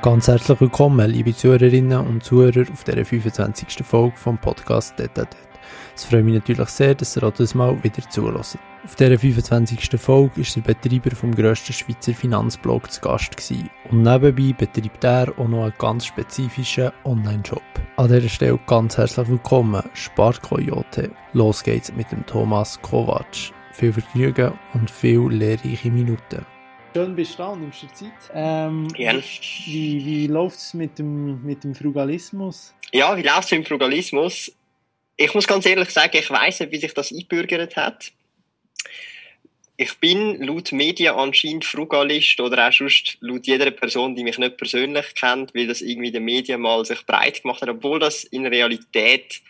Ganz herzlich willkommen, liebe Zuhörerinnen und Zuhörer, auf der 25. Folge vom Podcast Detail. Es freut mich natürlich sehr, dass ihr auch das Mal wieder zulässt. Auf dieser 25. Folge ist der Betreiber vom grössten Schweizer Finanzblog zu Gast gewesen. und nebenbei betreibt er auch noch einen ganz spezifischen Online-Shop. An dieser Stelle ganz herzlich willkommen, Sparkoyote. Los geht's mit dem Thomas Kovac. Viel Vergnügen und viel lehrreiche Minuten. Schön bist du da und nimmst dir Zeit. Ähm, Gerne. Wie, wie läuft es mit dem, mit dem Frugalismus? Ja, wie läuft es mit dem Frugalismus? Ich muss ganz ehrlich sagen, ich weiß nicht, wie sich das eingebürgert hat. Ich bin laut Medien anscheinend Frugalist oder auch sonst laut jeder Person, die mich nicht persönlich kennt, weil das irgendwie den Medien mal sich breit gemacht hat, obwohl das in Realität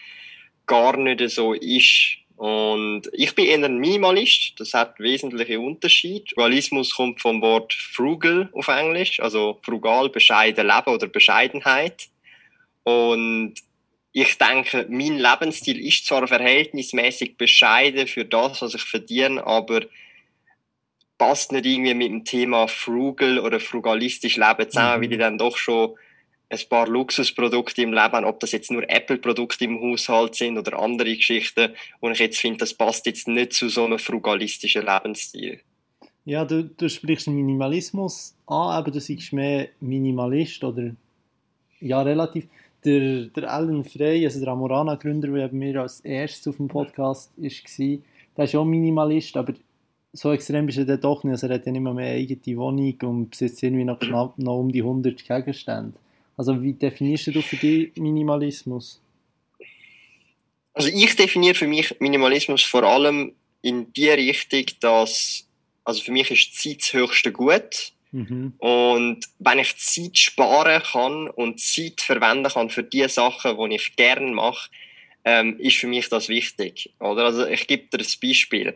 gar nicht so ist. Und ich bin eher ein Minimalist. Das hat wesentliche Unterschied. Frugalismus kommt vom Wort frugal auf Englisch, also frugal, bescheiden leben oder Bescheidenheit. Und ich denke, mein Lebensstil ist zwar verhältnismäßig bescheiden für das, was ich verdiene, aber passt nicht irgendwie mit dem Thema frugal oder frugalistisch Leben zusammen, mhm. weil ich dann doch schon ein paar Luxusprodukte im Leben, ob das jetzt nur Apple-Produkte im Haushalt sind oder andere Geschichten, wo ich jetzt finde, das passt jetzt nicht zu so einem frugalistischen Lebensstil. Ja, du, du sprichst Minimalismus an, aber du siehst mehr Minimalist oder ja, relativ der, der Alan Frey, also der Amorana-Gründer, der bei mir als erstes auf dem Podcast war, der ist auch Minimalist, aber so extrem ist er dann doch nicht. Also er hat ja nicht mehr, mehr eigene Wohnung und besitzt irgendwie noch knapp noch um die 100 Gegenstände. Also wie definierst du für dich Minimalismus? Also ich definiere für mich Minimalismus vor allem in die Richtung, dass also für mich ist Zeit das höchste Gut Mhm. Und wenn ich Zeit sparen kann und Zeit verwenden kann für die Sachen, die ich gerne mache, ähm, ist für mich das wichtig. Oder? Also ich gebe dir ein Beispiel.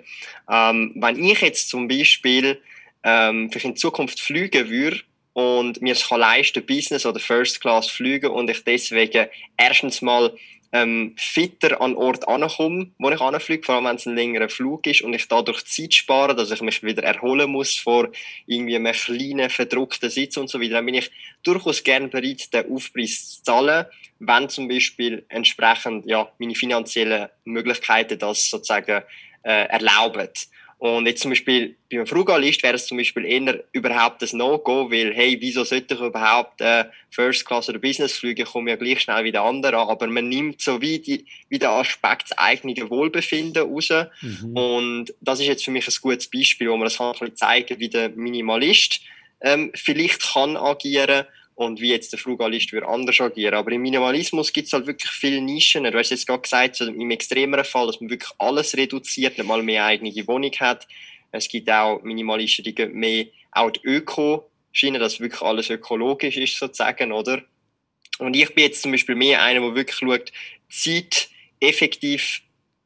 Ähm, wenn ich jetzt zum Beispiel ähm, vielleicht in Zukunft fliegen würde und mir es kann leisten, Business oder First Class fliegen und ich deswegen erstens mal ähm, fitter an Ort ankomme, wo ich anfliege, vor allem wenn es ein längerer Flug ist und ich dadurch Zeit spare, dass ich mich wieder erholen muss vor irgendwie einem kleinen, verdruckten Sitz und so weiter, dann bin ich durchaus gern bereit, den Aufpreis zu zahlen, wenn zum Beispiel entsprechend ja, meine finanziellen Möglichkeiten das sozusagen äh, erlauben. Und jetzt zum Beispiel bei einem Frugalist wäre es zum Beispiel eher überhaupt das No-Go, weil, hey, wieso sollte ich überhaupt äh, First Class oder Business fliegen? Ich komme ja gleich schnell wie der andere an. Aber man nimmt so wie, die, wie der Aspekt das eigene Wohlbefinden raus. Mhm. Und das ist jetzt für mich ein gutes Beispiel, wo man das kann ein bisschen zeigen, wie der Minimalist ähm, vielleicht kann agieren und wie jetzt der Frugalist würde anders agieren. Aber im Minimalismus gibt es halt wirklich viele Nischen. Du hast jetzt gerade gesagt, so im extremeren Fall, dass man wirklich alles reduziert, nicht mal mehr eigene Wohnung hat. Es gibt auch Minimalisten, die gehen mehr auch die Öko-Schiene, dass wirklich alles ökologisch ist, sozusagen, oder? Und ich bin jetzt zum Beispiel mehr einer, der wirklich schaut, Zeit effektiv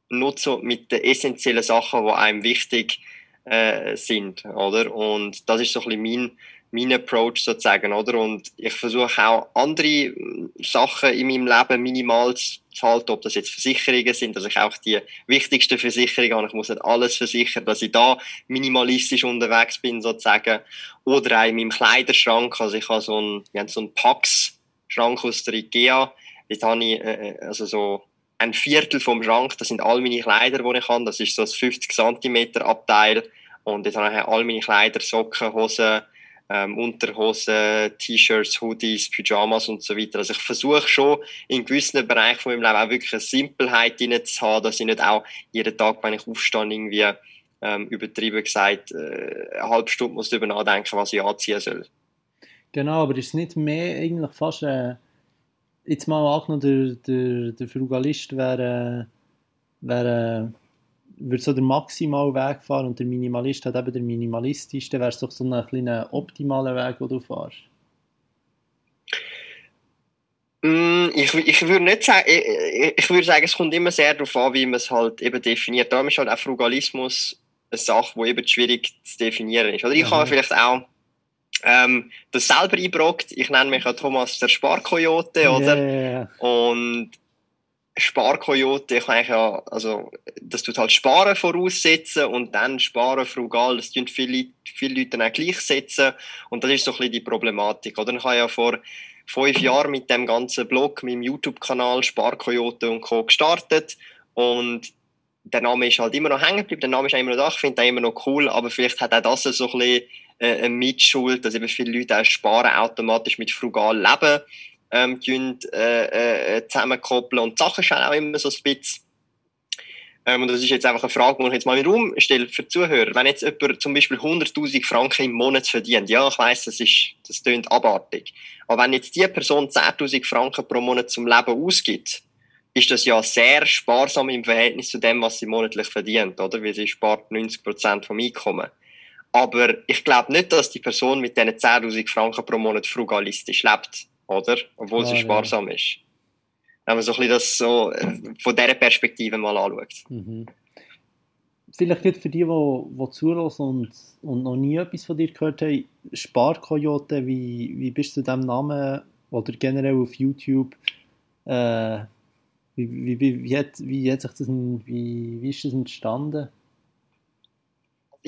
nutzen mit den essentiellen Sachen, die einem wichtig äh, sind, oder? Und das ist so ein bisschen mein mein Approach sozusagen, oder? Und ich versuche auch andere Sachen in meinem Leben minimal zu halten, ob das jetzt Versicherungen sind, dass ich auch die wichtigsten Versicherungen habe. Ich muss nicht alles versichern, dass ich da minimalistisch unterwegs bin, sozusagen. Oder auch in meinem Kleiderschrank. Also ich habe so einen, so einen Pax-Schrank aus der Ikea. Dort habe ich, äh, äh, also so, ein Viertel vom Schrank, das sind all meine Kleider, die ich habe. Das ist so ein 50 cm Abteil. Und dort habe ich all meine Kleider, Socken, Hosen, ähm, Unterhosen, T-Shirts, Hoodies, Pyjamas und so weiter. Also ich versuche schon in gewissen Bereichen von meinem Leben auch wirklich eine Simpelheit drin zu haben, dass ich nicht auch jeden Tag, wenn ich aufstehe, irgendwie ähm, übertrieben gesagt äh, eine halbe Stunde muss darüber nachdenken, was ich anziehen soll. Genau, aber ist nicht mehr eigentlich fast äh, jetzt mal auch noch der, der, der Frugalist wäre, wäre würde so der maximal Weg fahren und der Minimalist hat eben der minimalistischste, wäre es doch so ein kleiner optimaler Weg, den du fährst? Mm, ich, ich würde nicht sagen, ich, ich würde sagen, es kommt immer sehr darauf an, wie man es halt eben definiert. Darum ist halt auch Frugalismus eine Sache, die eben schwierig zu definieren ist. Oder ich habe vielleicht auch ähm, das selber eingebrockt. Ich nenne mich ja Thomas der Sparkoyote, oder? Yeah. Und Sparkoyote, ich ja, also, das tut halt Sparen voraussetzen und dann Sparen frugal, das tun viele, viele Leute dann auch gleichsetzen und das ist so ein bisschen die Problematik, oder? Ich habe ja vor fünf Jahren mit dem ganzen Blog, mit dem YouTube-Kanal Sparkoyote und Co. gestartet und der Name ist halt immer noch hängen geblieben, der Name ist auch immer noch da, ich finde den immer noch cool, aber vielleicht hat auch das so ein bisschen äh, eine Mitschuld, dass eben viele Leute auch sparen automatisch mit frugal leben ähm, äh, äh, zusammenkoppeln und die Sachen schauen auch immer so ein bisschen. Ähm, und das ist jetzt einfach eine Frage, die ich jetzt mal in den Raum stelle für die Zuhörer. Wenn jetzt jemand zum Beispiel 100.000 Franken im Monat verdient, ja, ich weiss, das ist, das klingt abartig. Aber wenn jetzt die Person 10.000 Franken pro Monat zum Leben ausgibt, ist das ja sehr sparsam im Verhältnis zu dem, was sie monatlich verdient, oder? Weil sie spart 90 Prozent vom Einkommen. Aber ich glaube nicht, dass die Person mit diesen 10.000 Franken pro Monat frugalistisch lebt oder? Obwohl ja, sie sparsam ja. ist. Wenn man so ein bisschen das so äh, von dieser Perspektive mal anschaut. Mhm. Vielleicht geht für die, die, die zulassen und, und noch nie etwas von dir gehört haben, Sparkoyote, wie, wie bist du dem Namen oder generell auf YouTube, äh, wie, wie, wie, wie, hat, wie hat sich das, wie, wie ist das entstanden?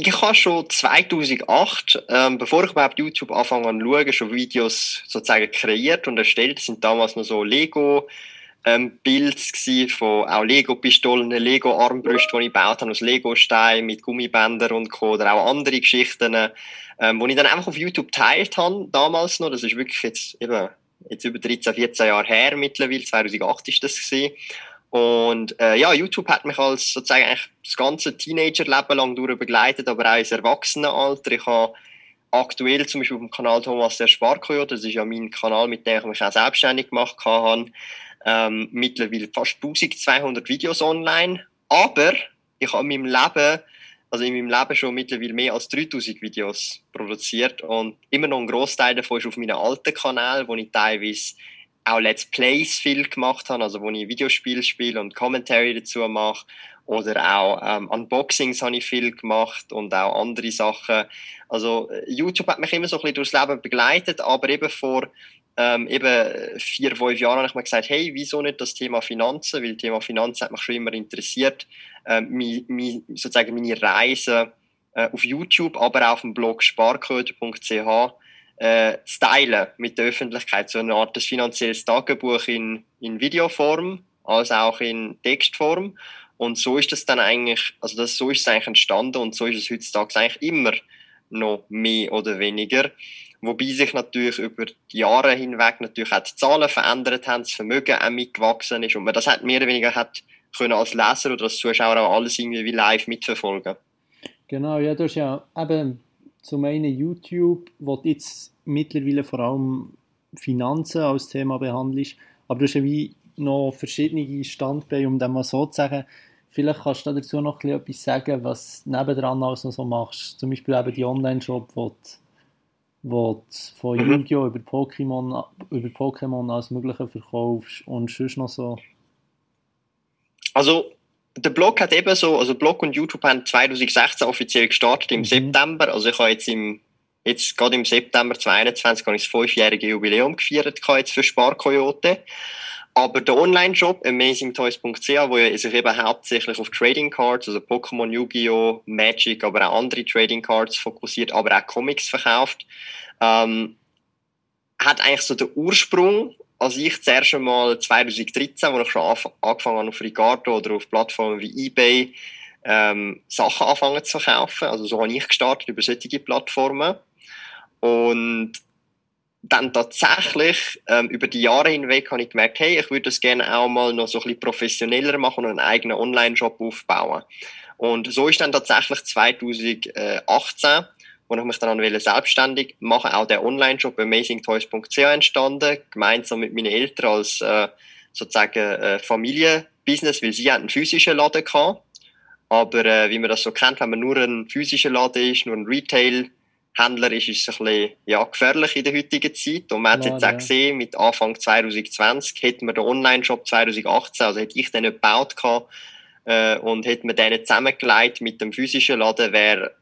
Ich habe schon 2008, ähm, bevor ich überhaupt YouTube anfangen zu schauen, schon Videos sozusagen kreiert und erstellt. Das sind damals noch so Lego ähm, Builds von auch Lego-Pistolen, Lego-Armbrüste, die ich gebaut habe aus Lego-Steinen mit Gummibändern und Co. Oder auch andere Geschichten, ähm, die ich dann einfach auf YouTube teilt habe, damals noch. Das ist wirklich jetzt eben jetzt über 13, 14 Jahre her mittlerweile. 2008 ist das gewesen. Und äh, ja, YouTube hat mich als sozusagen eigentlich das ganze Teenager-Leben lang durch begleitet, aber auch ins Erwachsenenalter. Ich habe aktuell zum Beispiel auf dem Kanal Thomas der Sparkoyote, das ist ja mein Kanal, mit dem ich mich auch selbstständig gemacht habe, ähm, mittlerweile fast 1200 Videos online. Aber ich habe in meinem Leben, also in meinem Leben schon mittlerweile mehr als 3000 Videos produziert und immer noch ein Großteil davon ist auf meinem alten Kanal, wo ich teilweise auch Let's Plays viel gemacht habe, also wo ich Videospiele spiele und Commentary dazu mache. Oder auch ähm, Unboxings habe ich viel gemacht und auch andere Sachen. Also äh, YouTube hat mich immer so ein bisschen durchs Leben begleitet, aber eben vor ähm, eben vier, fünf Jahren habe ich mir gesagt, hey, wieso nicht das Thema Finanzen? Weil das Thema Finanzen hat mich schon immer interessiert. Ähm, mi, mi, sozusagen meine Reise äh, auf YouTube, aber auch auf dem Blog sparcode.ch äh, teilen mit der Öffentlichkeit. So eine Art des finanzielles Tagebuch in, in Videoform, als auch in Textform. Und so ist das dann eigentlich, also das, so ist es eigentlich entstanden und so ist es heutzutage eigentlich immer noch mehr oder weniger. Wobei sich natürlich über die Jahre hinweg natürlich auch die Zahlen verändert haben, das Vermögen auch mitgewachsen ist und man das hat mehr oder weniger hat können als Leser oder als Zuschauer auch alles irgendwie wie live mitverfolgen. Genau, ja, du hast ja eben zum einen YouTube, wo du jetzt mittlerweile vor allem Finanzen als Thema behandelst, aber du hast ja wie noch verschiedene Standbeine, um das mal so zu sagen. Vielleicht kannst du dazu noch etwas sagen, was nebendran alles noch so machst. Zum Beispiel eben die Online-Shop, wo du, wo du von mhm. Yu-Gi-Oh! über Pokémon, über Pokémon alles Mögliche verkaufst und sonst noch so. Also der Blog hat eben so, also Blog und YouTube haben 2016 offiziell gestartet im mhm. September. Also ich habe jetzt im, jetzt gerade im September 2021 habe ich das fünfjährige Jubiläum gefeiert jetzt für Sparkoyote. Aber der Online-Shop amazingtoys.ch, wo sich eben hauptsächlich auf Trading Cards, also Pokémon, Yu-Gi-Oh!, Magic, aber auch andere Trading Cards fokussiert, aber auch Comics verkauft, ähm, hat eigentlich so den Ursprung als ich zuerst einmal 2013, wo ich schon angefangen habe auf Ricardo oder auf Plattformen wie eBay, ähm, Sachen anfangen zu verkaufen. Also so habe ich gestartet über solche Plattformen. Und dann tatsächlich ähm, über die Jahre hinweg habe ich gemerkt, hey, ich würde das gerne auch mal noch so ein bisschen professioneller machen und einen eigenen Online-Shop aufbauen. Und so ist dann tatsächlich 2018 wo ich mich dann an selbstständig machen auch der Online-Shop amazingtoys.ch entstanden, gemeinsam mit meinen Eltern als äh, sozusagen äh, Familienbusiness, weil sie einen physischen Laden hatten. Aber äh, wie man das so kennt, wenn man nur ein physischer Laden ist, nur ein Retail-Händler ist, ist es ein bisschen ja, gefährlich in der heutigen Zeit. Und man hat jetzt auch gesehen, mit Anfang 2020 hätten wir den Online-Shop 2018, also hätte ich den nicht gebaut gehabt, äh, und hätten wir den zusammengelegt mit dem physischen Laden, wäre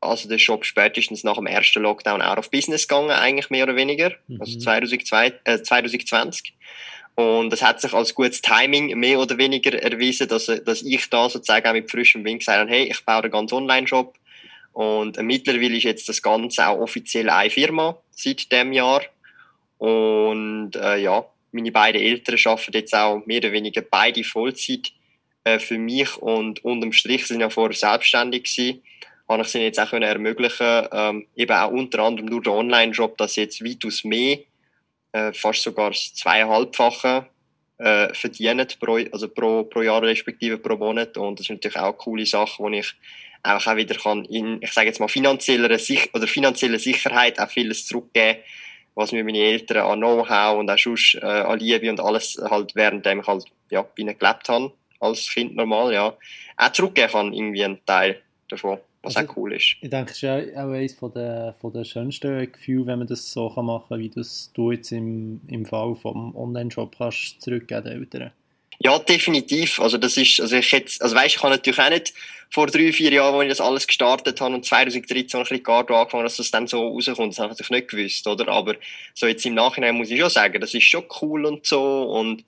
also der Shop spätestens nach dem ersten Lockdown out of business gegangen, eigentlich mehr oder weniger, mhm. also 2002, äh, 2020. Und es hat sich als gutes Timing mehr oder weniger erwiesen, dass, dass ich da sozusagen auch mit frischem Wind gesagt habe, hey, ich baue einen ganz Online-Shop. Und äh, mittlerweile ist jetzt das Ganze auch offiziell eine Firma seit dem Jahr. Und äh, ja, meine beiden Eltern arbeiten jetzt auch mehr oder weniger beide Vollzeit äh, für mich und unterm Strich sind ja vorher selbstständig gewesen. Habe ich sie jetzt auch ermöglichen, ähm, eben auch unter anderem durch den Online-Job, dass jetzt weitaus mehr, äh, fast sogar das zweieinhalbfache äh, verdienen pro, also pro, pro Jahr respektive pro Monat. Und das ist natürlich auch eine coole Sache, wo ich auch, wieder kann in, ich sage jetzt mal, finanzieller, Sich oder finanzieller Sicherheit auch vieles zurückgeben, was mir meine Eltern an Know-how und auch sonst äh, an Liebe und alles halt währenddem ich halt, ja, bei ihnen gelebt habe, als Kind normal, ja, auch zurückgeben kann, irgendwie ein Teil davon, was also, auch cool ist. Ich denke, es ist auch eines von der, von der schönsten Gefühle, wenn man das so machen kann, wie das du jetzt im, im Fall vom Online-Shop kannst zurückgeben den Eltern. Ja, definitiv. Also das ist, also ich jetzt, also weißt, ich kann natürlich auch nicht vor drei, vier Jahren, als ich das alles gestartet habe und 2013 habe ich Ricardo angefangen, dass das dann so rauskommt. Das habe ich natürlich nicht gewusst, oder? Aber so jetzt im Nachhinein muss ich schon sagen, das ist schon cool und so und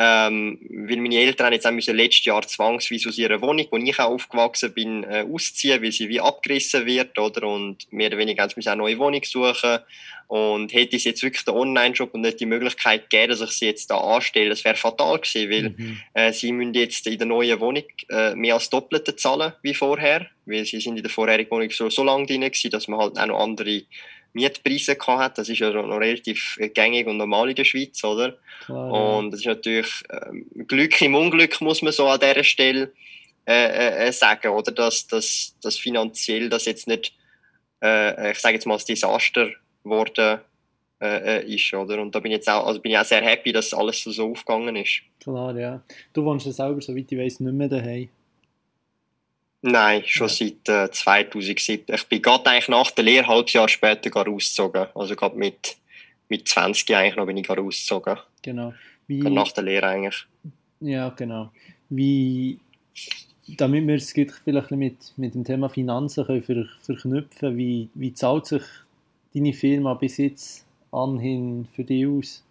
ähm, weil meine Eltern jetzt auch müssen letztes Jahr zwangsweise aus ihrer Wohnung, wo ich auch aufgewachsen bin, äh, ausziehen, weil sie wie abgerissen wird, oder? Und mehr oder weniger müssen auch eine neue Wohnung suchen. Und hätte es jetzt wirklich den Online-Shop und nicht die Möglichkeit gegeben, dass ich sie jetzt da anstelle, das wäre fatal gewesen, weil mhm. äh, sie müssen jetzt in der neuen Wohnung äh, mehr als Doppelte zahlen wie vorher, weil sie sind in der vorherigen Wohnung so, so lange drin gewesen, dass man halt auch noch andere Mietpreise gehabt Das ist ja noch relativ gängig und normal in der Schweiz, oder? Klar, ja. Und das ist natürlich ähm, Glück im Unglück, muss man so an dieser Stelle äh, äh, sagen, oder? Dass, dass, dass finanziell das jetzt nicht, äh, ich sage jetzt mal, das Desaster geworden äh, äh, ist, oder? Und da bin ich jetzt auch, also bin ich auch sehr happy, dass alles so, so aufgegangen ist. Klar, ja. Du wohnst ja selber, soweit ich weiß, nicht mehr daheim. Nein, schon seit äh, 2007. Ich bin gerade eigentlich nach der Lehre, halbes Jahr später, ausgezogen. Also gerade mit, mit 20 eigentlich noch bin ich ausgezogen. Genau. Wie, nach der Lehre eigentlich. Ja, genau. Wie, damit wir es vielleicht mit, mit dem Thema Finanzen können ver, verknüpfen wie, wie zahlt sich deine Firma bis jetzt anhin für dich aus?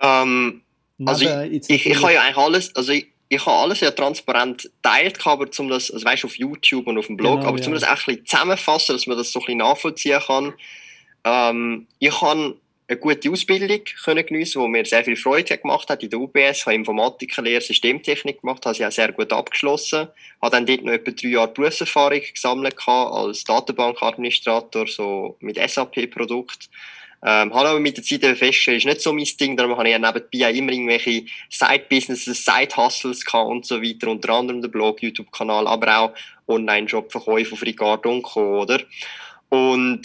Ähm, also ich, ich, ich habe ja eigentlich alles, also ich, ich habe alles ja transparent teilt, aber zum das, also weißt, auf YouTube und auf dem Blog, genau, aber ja. zum das auch ein bisschen zusammenfassen, dass man das so ein bisschen nachvollziehen kann. Ähm, ich habe eine gute Ausbildung können geniessen, die mir sehr viel Freude gemacht hat in der UBS, habe Informatikerlehre, Systemtechnik gemacht, habe sie auch sehr gut abgeschlossen, habe dann dort noch etwa drei Jahre Berufserfahrung gesammelt als Datenbankadministrator, so mit SAP-Produkt. Ähm, habe aber mit der Zeit festgestellt, ist nicht so mein Ding, darum habe ich ja nebenbei auch immer irgendwelche Side-Businesses, Side-Hustles gehabt und so weiter, unter anderem der Blog, YouTube-Kanal, aber auch Online-Shop-Verkäufe auf Ricardo und Co., oder? Und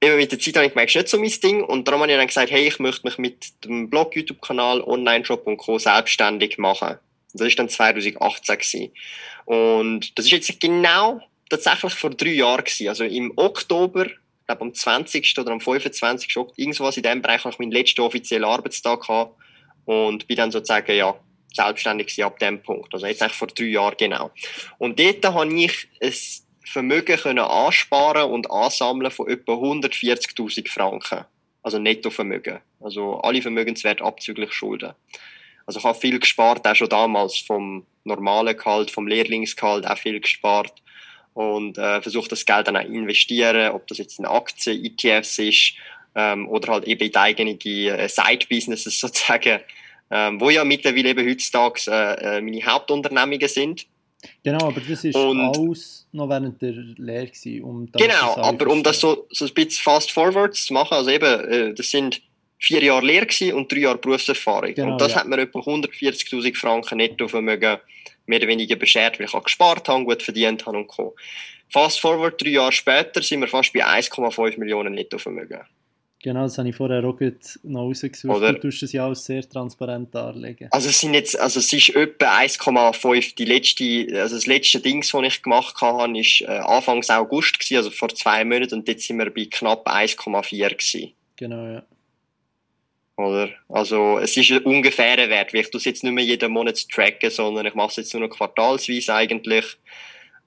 eben mit der Zeit habe ich gemerkt, ist nicht so mein Ding und darum habe ich dann gesagt, hey, ich möchte mich mit dem Blog, YouTube-Kanal, Online-Shop und Co. selbstständig machen. Das war dann 2018 gewesen. Und das ist jetzt genau tatsächlich vor drei Jahren gewesen. Also im Oktober glaube am 20. oder am 25. irgendwas in dem Bereich habe ich meinen letzten offiziellen Arbeitstag gehabt und bin dann sozusagen, ja, selbstständig ab dem Punkt. Also jetzt eigentlich vor drei Jahren genau. Und dort habe ich ein Vermögen können ansparen und ansammeln von etwa 140.000 Franken. Also Nettovermögen. Also alle Vermögenswerte abzüglich Schulden. Also ich habe viel gespart, auch schon damals vom normalen Gehalt, vom Lehrlingsgehalt auch viel gespart und äh, versucht das Geld dann auch investieren, ob das jetzt in Aktien, ETFs ist ähm, oder halt eben in die eigenen äh, Side-Businesses sozusagen, ähm, wo ja mittlerweile eben heutzutage äh, äh, meine Hauptunternehmungen sind. Genau, aber das ist und, alles noch während der Lehre gewesen, um Genau, aber um das so, so ein bisschen fast forward zu machen, also eben, äh, das sind vier Jahre Lehre und drei Jahre Berufserfahrung. Genau, und das ja. hat mir etwa 140.000 Franken Nettovermögen mehr oder weniger beschert, weil ich auch gespart habe, gut verdient habe und Co. Fast forward, drei Jahre später, sind wir fast bei 1,5 Millionen Nettovermögen. Genau, das habe ich vorher auch noch rausgesucht. Oder, du tust das ja auch sehr transparent darlegen. Also es sind jetzt, also es ist etwa 1,5. Die letzte, also das letzte Ding, das ich gemacht habe, war äh, Anfangs August gewesen, also vor zwei Monaten, und jetzt sind wir bei knapp 1,4 gewesen. Genau, ja. Oder? Also, es ist ein ungefährer Wert, weil ich das jetzt nicht mehr jeden Monat tracken, sondern ich mache es jetzt nur noch quartalsweise eigentlich,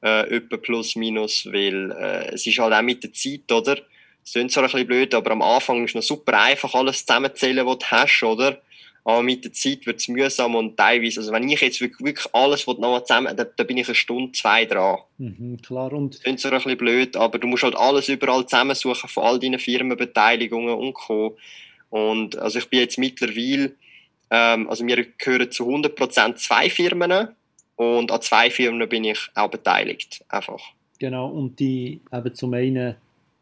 äh, etwa plus minus, weil, äh, es ist halt auch mit der Zeit, oder? Das klingt so ein bisschen blöd, aber am Anfang ist es noch super einfach, alles zusammenzählen, was du hast, oder? Aber mit der Zeit wird es mühsam und teilweise, also wenn ich jetzt wirklich, wirklich alles noch zusammen, da, da bin ich eine Stunde, zwei dran. Mhm, klar. Und klingt so ein bisschen blöd, aber du musst halt alles überall zusammensuchen von all deinen Firmenbeteiligungen und Co. Und also ich bin jetzt mittlerweile, ähm, also wir gehören zu 100% zwei Firmen und an zwei Firmen bin ich auch beteiligt, einfach. Genau, und die eben zum einen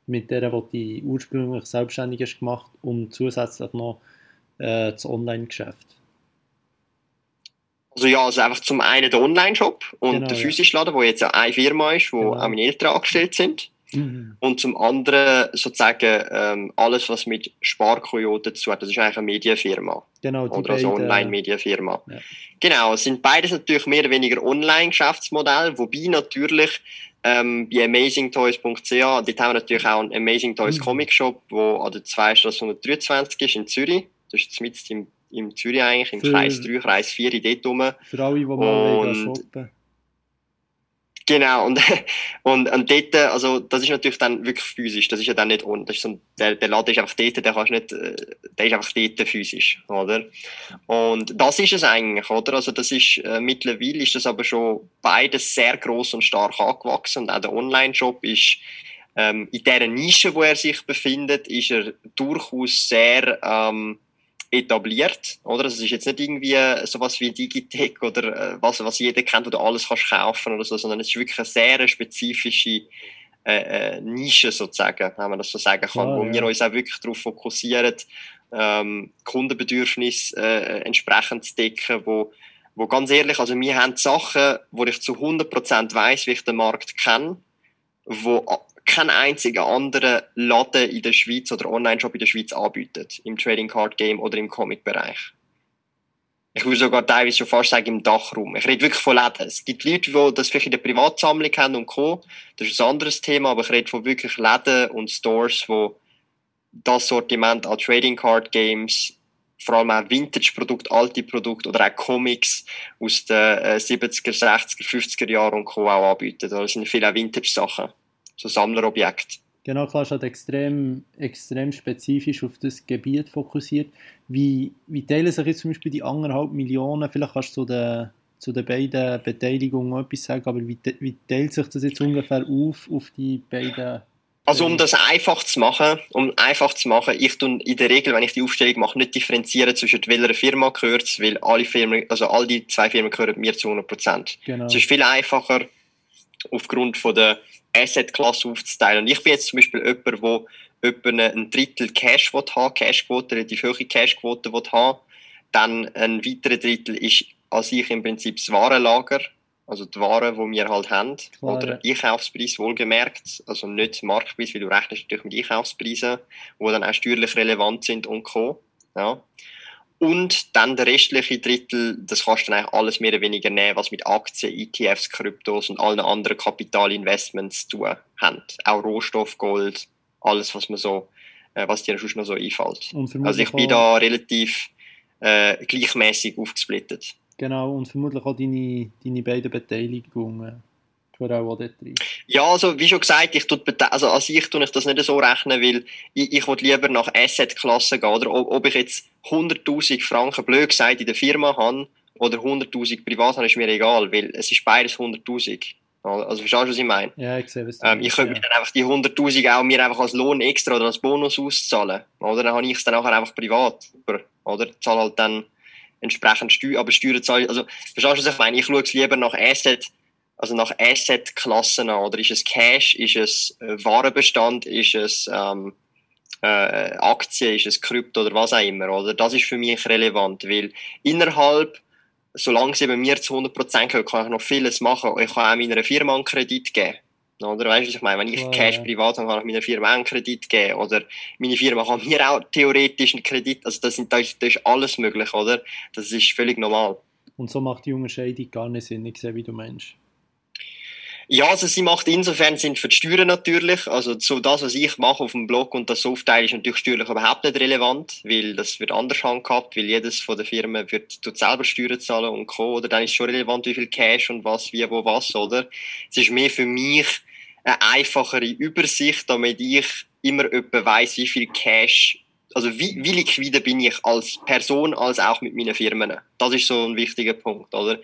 mit der, die du ursprünglich selbstständig hast gemacht und zusätzlich noch äh, das Online-Geschäft? Also ja, also einfach zum einen der Online-Shop und genau, der physische Laden, wo jetzt ja eine Firma ist, wo genau. auch meine Eltern angestellt sind. Mhm. Und zum anderen sozusagen ähm, alles, was mit Sparkoyote zu hat, das ist eigentlich eine Medienfirma. Genau, die Oder also Online-Medienfirma. Ja. Genau, es sind beides natürlich mehr oder weniger Online-Geschäftsmodelle, wobei natürlich ähm, bei amazingtoys.ch, dort haben wir natürlich auch einen Amazing Toys mhm. Comic Shop, der an der 2 Straße 123 ist in Zürich. Das ist mit im, im Zürich eigentlich, im für, Kreis 3, Kreis 4, dort rum. Für alle, die mal shoppen Genau, und, und, und dort, also, das ist natürlich dann wirklich physisch, das ist ja dann nicht, das ist so, der, der Laden ist einfach dort, der kannst nicht, äh, der ist einfach dort physisch, oder? Und das ist es eigentlich, oder? Also, das ist, äh, mittlerweile ist das aber schon beides sehr groß und stark angewachsen und auch der Online-Shop ist, ähm, in der Nische, wo er sich befindet, ist er durchaus sehr, ähm, etabliert, oder? Also es ist jetzt nicht irgendwie sowas wie Digitech oder äh, was, was jeder kennt, wo du alles kannst kaufen oder so, sondern es ist wirklich eine sehr spezifische äh, äh, Nische sozusagen, wenn man das so sagen kann, oh, wo ja. wir uns auch wirklich darauf fokussieren, ähm, Kundenbedürfnisse äh, entsprechend zu decken, wo, wo ganz ehrlich, also wir haben Sachen, wo ich zu 100% weiß, wie ich den Markt kenne, wo kein einziger anderer Laden in der Schweiz oder Online-Shop in der Schweiz anbietet. Im Trading Card Game oder im Comic-Bereich. Ich würde sogar teilweise schon fast sagen im Dachraum. Ich rede wirklich von Läden. Es gibt Leute, die das vielleicht in der Privatsammlung haben und Co. Das ist ein anderes Thema, aber ich rede von wirklich Läden und Stores, wo das Sortiment an Trading Card Games, vor allem auch Vintage-Produkte, alte Produkte oder auch Comics aus den 70er, 60er, 50er Jahren und Co. auch anbieten. Da sind viele auch Vintage-Sachen so Sammlerobjekt. Genau, klar, ist halt extrem, extrem spezifisch auf das Gebiet fokussiert. Wie, wie teilen sich jetzt zum Beispiel die anderthalb Millionen, vielleicht kannst du zu den, zu den beiden Beteiligungen etwas sagen, aber wie, wie teilt sich das jetzt ungefähr auf, auf die beiden also um das einfach zu machen, um einfach zu machen, ich tue in der Regel, wenn ich die Aufstellung mache, nicht differenzieren zwischen welcher Firma gehört weil alle Firmen, also all die zwei Firmen gehören mir zu 100 Prozent. Genau. Es ist viel einfacher, aufgrund von der Asset-Klasse aufzuteilen. Und ich bin jetzt zum Beispiel jemand, wo etwa ein Drittel Cash haben, Cashquote, relativ hohe Cashquote haben. Dann ein weiterer Drittel ist an sich im Prinzip das Warenlager, also die Waren, die wir halt haben, oder Einkaufspreis wohlgemerkt, also nicht Marktpreis, weil du rechnest natürlich mit Einkaufspreisen, die dann auch steuerlich relevant sind und Co. Ja. Und dann der restliche Drittel, das kannst du dann eigentlich alles mehr oder weniger nehmen, was mit Aktien, ETFs, Kryptos und allen anderen Kapitalinvestments zu tun hat. Auch Rohstoff, Gold, alles, was man so, äh, was dir sonst noch so einfällt. Also ich bin da relativ äh, gleichmäßig aufgesplittet. Genau, und vermutlich auch deine, deine beiden Beteiligungen auch dort Ja, also wie schon gesagt, ich tue, also als ich tue ich das nicht so rechnen, weil ich, ich will lieber nach Asset-Klasse gehen, oder ob, ob ich jetzt 100'000 Franken blöd gesagt in der Firma habe oder 100'000 privat habe, ist mir egal, weil es ist beides 100'000. Also verstehst du, was ich meine? Ja, ich sehe, was du ähm, Ich könnte ja. mir dann einfach die 100'000 auch mir einfach als Lohn extra oder als Bonus auszahlen. Oder dann habe ich es dann nachher einfach privat. Oder? Zahle halt dann entsprechend Steuern, aber Steuern zahle ich, also verstehst du, was ich meine? Ich schaue es lieber nach Asset, also nach Asset-Klassen an, oder ist es Cash, ist es äh, Warenbestand, ist es ähm, äh, Aktien, ist es Krypto oder was auch immer, oder? Das ist für mich relevant, weil innerhalb, solange es eben mir zu 100% gehört, kann ich noch vieles machen. Ich kann auch meiner Firma einen Kredit geben. Oder weißt du, was ich meine? Wenn ich Cash privat habe, kann ich meiner Firma einen Kredit geben. Oder meine Firma kann mir auch theoretisch einen Kredit. Also das, sind, das, ist alles möglich, oder? Das ist völlig normal. Und so macht die Unterscheidung gar nicht Sinn. Ich sehe, wie du meinst. Ja, also sie macht insofern Sinn für die Steuern natürlich. Also so das, was ich mache auf dem Blog und das so aufteile, ist natürlich steuerlich überhaupt nicht relevant, weil das wird anders handhabt, weil jedes von der Firmen wird tut selber Steuern zahlen und Co. Oder dann ist schon relevant, wie viel Cash und was, wie, wo, was, oder? Es ist mehr für mich eine einfachere Übersicht, damit ich immer jemand weiss, wie viel Cash, also wie, wie liquide bin ich als Person, als auch mit meinen Firmen. Das ist so ein wichtiger Punkt, oder?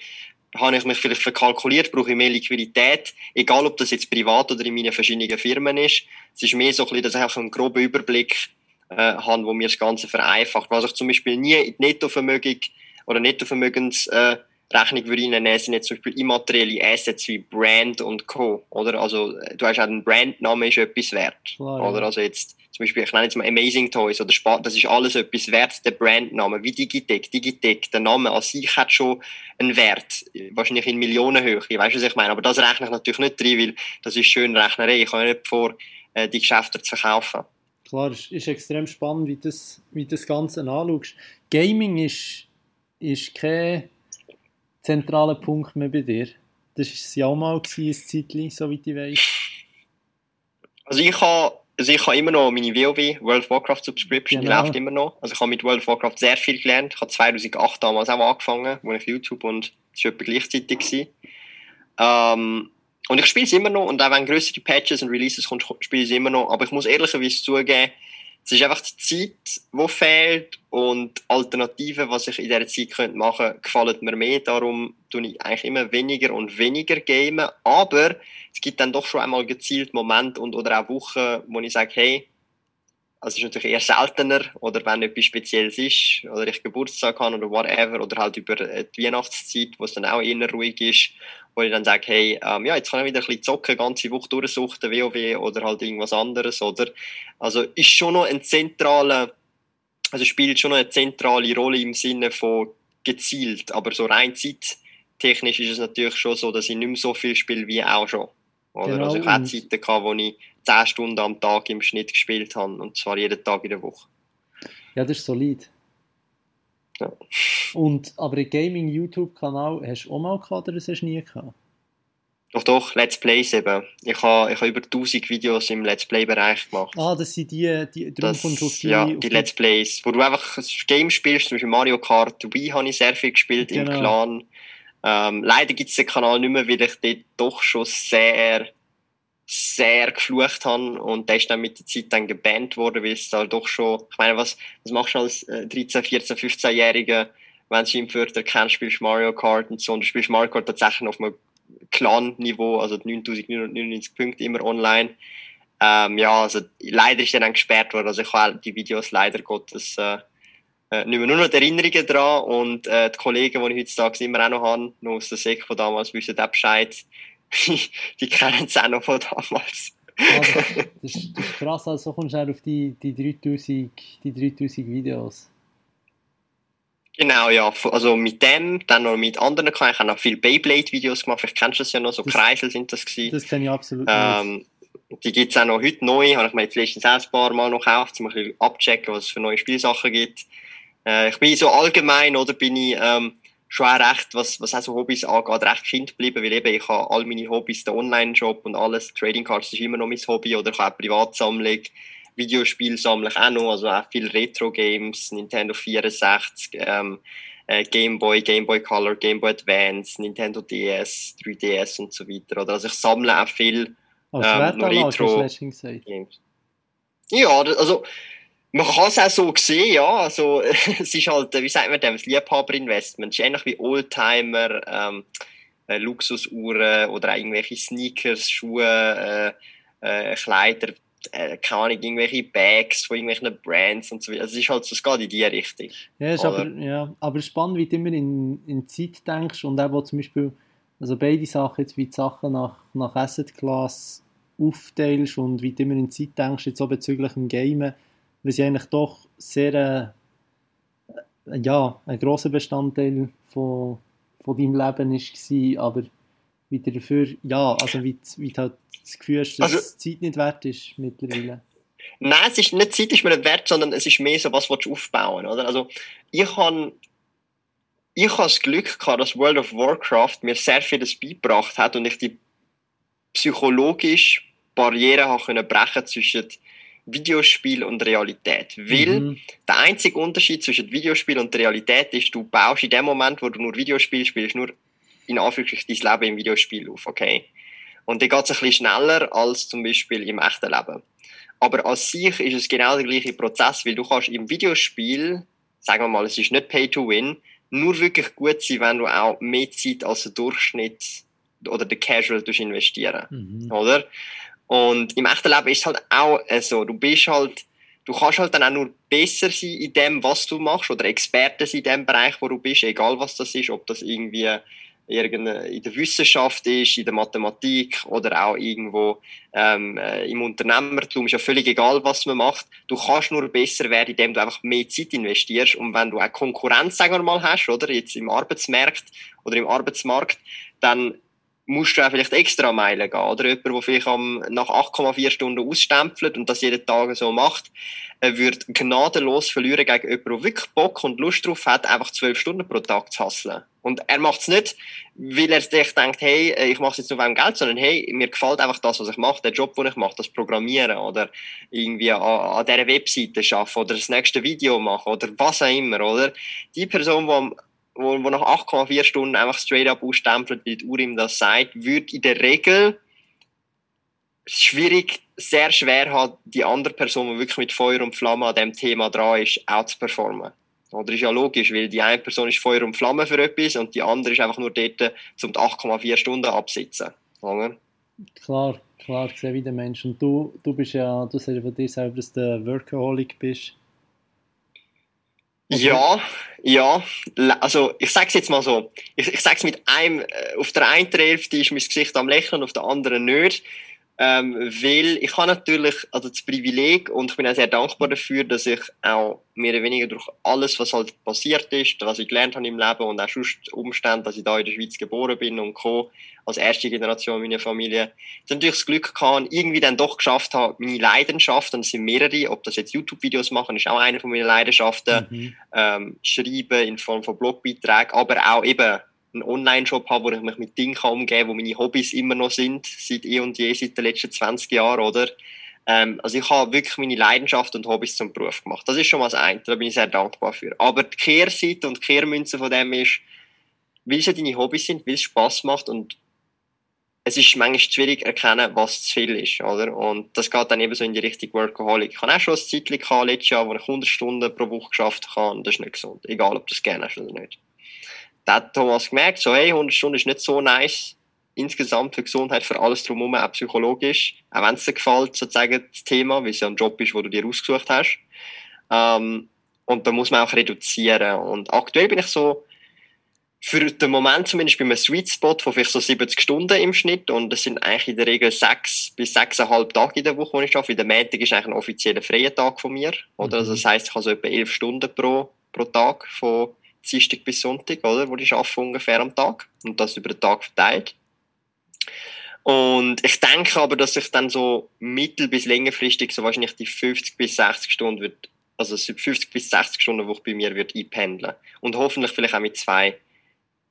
Habe ich mich vielleicht verkalkuliert, brauche ich mehr Liquidität, egal ob das jetzt privat oder in meinen verschiedenen Firmen ist. Es ist mehr so ein bisschen, dass ich einen groben Überblick äh, habe, wo mir das Ganze vereinfacht. Was ich zum Beispiel nie in die Nettovermögen oder Nettovermögens äh, Rechnung würde nennen, sind jetzt zum Beispiel immaterielle Assets wie Brand und Co. Oder? Also, du hast auch einen Brandname ist etwas wert. Klar, oder? Also jetzt, zum Beispiel, ich nenne jetzt mal Amazing Toys oder Spart, das ist alles etwas wert, der Brandname, wie Digitec. Digitec, der Name an sich hat schon einen Wert, wahrscheinlich in Millionenhöhe, weißt du, was ich meine? Aber das rechne ich natürlich nicht drin, weil das ist schön Rechnerei. Ich kann nicht vor, äh, die Geschäfte zu verkaufen. Klar, es ist extrem spannend, wie du das, wie das Ganze anschaust. Gaming ist, ist kein zentraler Punkt mehr bei dir? Das war es ja auch mal, gewesen, ein Zeitchen, soweit ich weiß. Also ich habe also ich habe immer noch meine WoW, World of Warcraft Subscription, genau. die läuft immer noch. Also ich habe mit World of Warcraft sehr viel gelernt. Ich habe 2008 damals auch angefangen, wo ich YouTube und es war etwa gleichzeitig. Ähm, und ich spiele es immer noch und auch wenn größere Patches und Releases kommen, spiele ich es immer noch. Aber ich muss ehrlicherweise zugeben, es ist einfach die Zeit, die fehlt und Alternativen, was ich in dieser Zeit machen könnte, gefallen mir mehr. Darum tue ich eigentlich immer weniger und weniger gamen. Aber es gibt dann doch schon einmal gezielt Momente und, oder auch Wochen, wo ich sage, hey, also es ist natürlich eher seltener oder wenn etwas Spezielles ist oder ich Geburtstag habe oder whatever oder halt über die Weihnachtszeit, wo es dann auch eher ruhig ist, wo ich dann sage, hey, ähm, ja, jetzt kann ich wieder ein bisschen zocken, ganze Woche durchsuchen, WoW oder halt irgendwas anderes oder, also ist schon noch ein zentraler, also spielt schon noch eine zentrale Rolle im Sinne von gezielt, aber so rein zeittechnisch ist es natürlich schon so, dass ich nicht mehr so viel spiele wie auch schon. Oder? Genau. Also ich hatte Zeiten gehabt, wo ich 10 Stunden am Tag im Schnitt gespielt habe. Und zwar jeden Tag in der Woche. Ja, das ist solid. Ja. Und, aber ein Gaming-YouTube-Kanal hast du auch mal gehabt oder hast du nie gehabt? Doch, doch, Let's Plays eben. Ich habe ich ha über 1000 Videos im Let's Play-Bereich gemacht. Ah, das sind die, die darum das, die, Ja, die Let's Plays, wo du einfach ein Game spielst, zum Beispiel Mario Kart Wii habe ich sehr viel gespielt genau. im Clan. Ähm, leider gibt es den Kanal nicht mehr, weil ich dort doch schon sehr sehr geflucht habe und der ist dann mit der Zeit dann gebannt worden, weil es da doch schon, ich meine, was, was machst du als 13, 14, 15-Jähriger, wenn du im Förder kennst, spielst Mario Kart und so und du spielst Mario Kart tatsächlich auf einem Clan-Niveau, also 9999 Punkte immer online. Ähm, ja, also leider ist der dann gesperrt worden, also ich habe die Videos leider Gottes äh, äh, nicht mehr nur noch die Erinnerungen dran. Und äh, die Kollegen, die ich heutzutage immer auch noch habe, noch aus der Sek von damals, wissen auch Bescheid, die kennen es auch noch von damals. Also, das, ist, das ist krass, also kommst du auch auf die, die, 3000, die 3000 Videos. Genau, ja. Also mit dem, dann noch mit anderen kann ich auch noch viele Beyblade-Videos gemacht. Vielleicht kennst du das ja noch, so das, Kreisel sind das gewesen. Das kenne ich absolut ähm, Die gibt es auch noch heute neu, habe ich mir jetzt letztens auch ein paar Mal noch gekauft, um ein bisschen abchecken, was es für neue Spielsachen gibt. Äh, ich bin so allgemein, oder bin ich ähm, schon auch recht, was, was auch so Hobbys angeht, recht Kind geblieben, weil eben ich habe all meine Hobbys, den Online-Shop und alles, Trading Cards ist immer noch mein Hobby oder ich habe auch Privatsammlung, Videospiel sammle ich auch noch, also auch viel Retro-Games, Nintendo 64, ähm, äh, Game Boy, Game Boy Color, Game Boy Advance, Nintendo DS, 3DS und so weiter. Oder? Also ich sammle auch viel ähm, Retro-Games. Ja, also man kann es auch so sehen, ja. Also, es ist halt, wie sagt man dem, das Liebhaberinvestment. Es ist ähnlich wie Oldtimer, ähm, äh, Luxusuhren oder auch irgendwelche Sneakers, Schuhe, äh, äh, Kleider, äh, keine Ahnung, irgendwelche Bags von irgendwelchen Brands und so weiter. Also, es ist halt so, es geht in die Richtung. Ja, ist aber, ja, aber spannend, wie du immer in, in Zeit denkst und auch zum Beispiel, also beide Sachen, jetzt wie die Sachen nach, nach Asset Class aufteilst und wie du immer in Zeit denkst, jetzt auch bezüglich dem Gamen weil sie eigentlich doch sehr äh, ja, ein grosser Bestandteil von, von deinem Leben war, aber wie dafür, ja, also wie, wie du halt das Gefühl hast, dass also, Zeit nicht wert ist mittlerweile. Nein, es ist nicht Zeit ist mir nicht wert, sondern es ist mehr so, was willst du aufbauen, oder? Also, ich habe ich habe das Glück gehabt, dass World of Warcraft mir sehr vieles beigebracht hat und ich die psychologische Barriere habe können brechen zwischen Videospiel und Realität. Weil mhm. der einzige Unterschied zwischen Videospiel und Realität ist, du baust in dem Moment, wo du nur Videospiel spielst, nur in Anführungsstrichen dein Leben im Videospiel auf, okay? Und dann geht es ein bisschen schneller als zum Beispiel im echten Leben. aber an sich ist es genau der gleiche Prozess, weil du kannst im Videospiel, sagen wir mal, es ist nicht Pay to Win, nur wirklich gut sein, wenn du auch mehr Zeit als der Durchschnitt oder der Casual investieren, mhm. oder? Und im echten Leben ist es halt auch so, du bist halt, du kannst halt dann auch nur besser sein in dem, was du machst, oder Experte sein in dem Bereich, wo du bist, egal was das ist, ob das irgendwie in der Wissenschaft ist, in der Mathematik oder auch irgendwo ähm, äh, im Unternehmertum, ist ja völlig egal, was man macht. Du kannst nur besser werden, indem du einfach mehr Zeit investierst. Und wenn du auch Konkurrenz, sagen wir mal, hast, oder jetzt im Arbeitsmarkt oder im Arbeitsmarkt, dann musst du auch vielleicht extra Meilen gehen. Oder jemand, der vielleicht am, nach 8,4 Stunden ausstempelt und das jeden Tag so macht, er wird gnadenlos verlieren gegen jemanden, der wirklich Bock und Lust drauf hat, einfach 12 Stunden pro Tag zu hasseln. Und er macht es nicht, weil er sich denkt, hey, äh, ich mache es jetzt nur wegen Geld, sondern hey, mir gefällt einfach das, was ich mache, der Job, den ich mache, das Programmieren oder irgendwie an, an dieser Webseite arbeiten oder das nächste Video machen oder was auch immer, oder? Die Person, die am wo, wo nach 8,4 Stunden einfach straight up ausstempelt, wie die Uhr ihm das sagt, würde in der Regel schwierig, sehr schwer hat, die andere Person, die wirklich mit Feuer und Flamme an dem Thema dran ist, auch zu performen. Oder ist ja logisch, weil die eine Person ist Feuer und Flamme für etwas und die andere ist einfach nur dort, um die 8,4 Stunden absitzen. Oder? Klar, klar, sehe wie der Mensch. Und du, du bist ja, du sagst von dir selber, dass du Workaholic bist. Ja, ja. Also ich sag's jetzt mal so. Ich, ich sag's mit einem, äh, auf der einen Hälfte ist mein Gesicht am Lächeln, auf der anderen nicht. Ähm, weil ich habe natürlich also das Privileg und ich bin auch sehr dankbar dafür, dass ich auch mehr oder weniger durch alles, was halt passiert ist, was ich gelernt habe im Leben und auch sonst Umstände, dass ich da in der Schweiz geboren bin und co. als erste Generation meiner Familie, ich natürlich das Glück gehabt, irgendwie dann doch geschafft habe, meine Leidenschaft, und es sind mehrere, ob das jetzt YouTube-Videos machen, ist auch eine von meinen Leidenschaften, mhm. ähm, schreiben in Form von Blogbeiträgen, aber auch eben einen Online-Shop habe, wo ich mich mit Dingen umgehen kann, wo meine Hobbys immer noch sind, seit eh und je, seit den letzten 20 Jahren, oder? Ähm, also ich habe wirklich meine Leidenschaft und Hobbys zum Beruf gemacht. Das ist schon mal das eine, da bin ich sehr dankbar für. Aber die Kehrseite und die Kehrmünze von dem ist, weil es ja deine Hobbys sind, weil es Spass macht und es ist manchmal schwierig erkennen, was zu viel ist, oder? Und das geht dann eben so in die Richtung Workaholic. Ich habe auch schon ein Zeitchen gehabt, letztes Jahr, wo ich 100 Stunden pro Woche geschafft habe, und das ist nicht gesund. Egal, ob du es gerne hast oder nicht da hat Thomas gemerkt, so, hey, 100 Stunden ist nicht so nice. Insgesamt für Gesundheit, für alles drumherum, auch psychologisch. Auch wenn es dir gefällt, sozusagen, das Thema, weil es ja ein Job ist, wo du dir ausgesucht hast. Ähm, und da muss man auch reduzieren. Und aktuell bin ich so, für den Moment zumindest bei einem Sweet Spot von vielleicht so 70 Stunden im Schnitt und das sind eigentlich in der Regel sechs bis sechseinhalb Tage in der Woche, die ich arbeite. Der Montag ist eigentlich ein offizieller freier Tag von mir. Oder? Also das heisst, ich habe so etwa elf Stunden pro, pro Tag von Dienstag bis Sonntag, oder, wo ich arbeite ungefähr am Tag und das über den Tag verteilt. Und ich denke aber, dass ich dann so mittel- bis längerfristig so wahrscheinlich die 50 bis 60 Stunden wird, also 50 bis 60 Stunden Woche bei mir wird einpendeln. Und hoffentlich vielleicht auch mit zwei,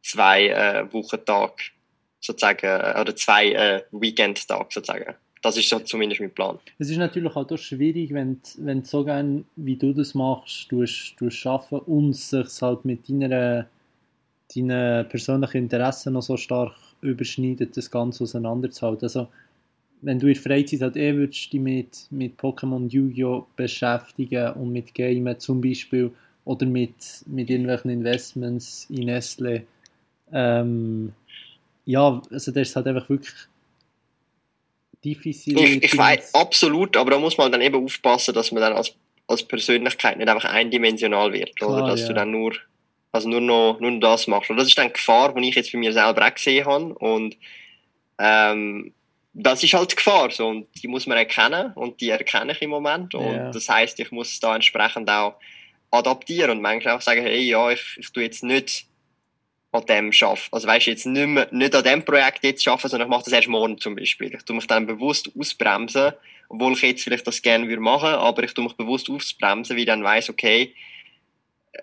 zwei äh, Wochentag sozusagen, äh, oder zwei äh, Weekend-Tag sozusagen. Das ist so zumindest mein Plan. Es ist natürlich auch schwierig, wenn, wenn so gerne, wie du das machst, du arbeiten und sich halt mit deiner, deinen persönlichen Interessen noch so stark überschneidet, das Ganze auseinanderzuhalten. Also, wenn du in der Freizeit halt eh würdest dich mit, mit Pokémon Yu-Gi-Oh! beschäftigen und mit Gamen zum Beispiel oder mit, mit irgendwelchen Investments in Nestle, ähm, ja, also das ist halt einfach wirklich diffizil. Ich, ich weiß, absolut, aber da muss man dann eben aufpassen, dass man dann als, als Persönlichkeit nicht einfach eindimensional wird, Klar, oder? Dass ja. du dann nur, also nur noch, nur noch das machst. Und das ist dann die Gefahr, die ich jetzt bei mir selber auch gesehen habe. Und, ähm, das ist halt die Gefahr, so. Und die muss man erkennen und die erkenne ich im Moment. Und ja. das heißt, ich muss da entsprechend auch adaptieren und manchmal auch sagen, hey, ja, ich, ich tue jetzt nicht an dem arbeiten. Also weißt du, jetzt nicht, mehr, nicht an dem Projekt jetzt arbeiten, sondern ich mache das erst morgen zum Beispiel. Ich tue mich dann bewusst ausbremsen, obwohl ich jetzt vielleicht das gerne würde machen, aber ich tue mich bewusst ausbremsen, weil ich dann weiss, okay,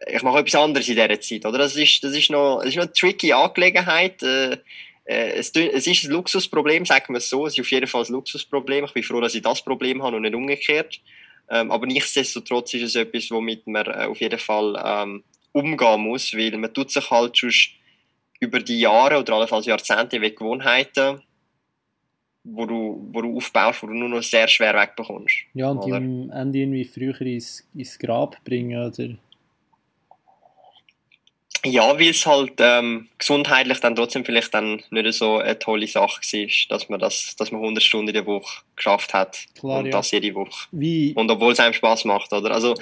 ich mache etwas anderes in dieser Zeit, oder? Das ist, das ist noch, das ist noch eine tricky Angelegenheit. Äh, äh es, es ist ein Luxusproblem, sagen wir es so. Es ist auf jeden Fall ein Luxusproblem. Ich bin froh, dass ich das Problem habe und nicht umgekehrt. Ähm, aber nichtsdestotrotz ist es etwas, womit man äh, auf jeden Fall ähm, umgehen muss, weil man tut sich halt schon über die Jahre oder allenfalls Jahrzehnte weg Gewohnheiten wo du, wo du aufbaust, wo du nur noch sehr schwer wegbekommst. Ja, und die am Ende irgendwie früher ins, ins Grab bringen, oder? Ja, weil es halt ähm, gesundheitlich dann trotzdem vielleicht dann nicht so eine tolle Sache war, dass man das, dass man 100 Stunden in der Woche geschafft hat Klar, und ja. das jede Woche. Wie? Und obwohl es einem Spaß macht, oder? Also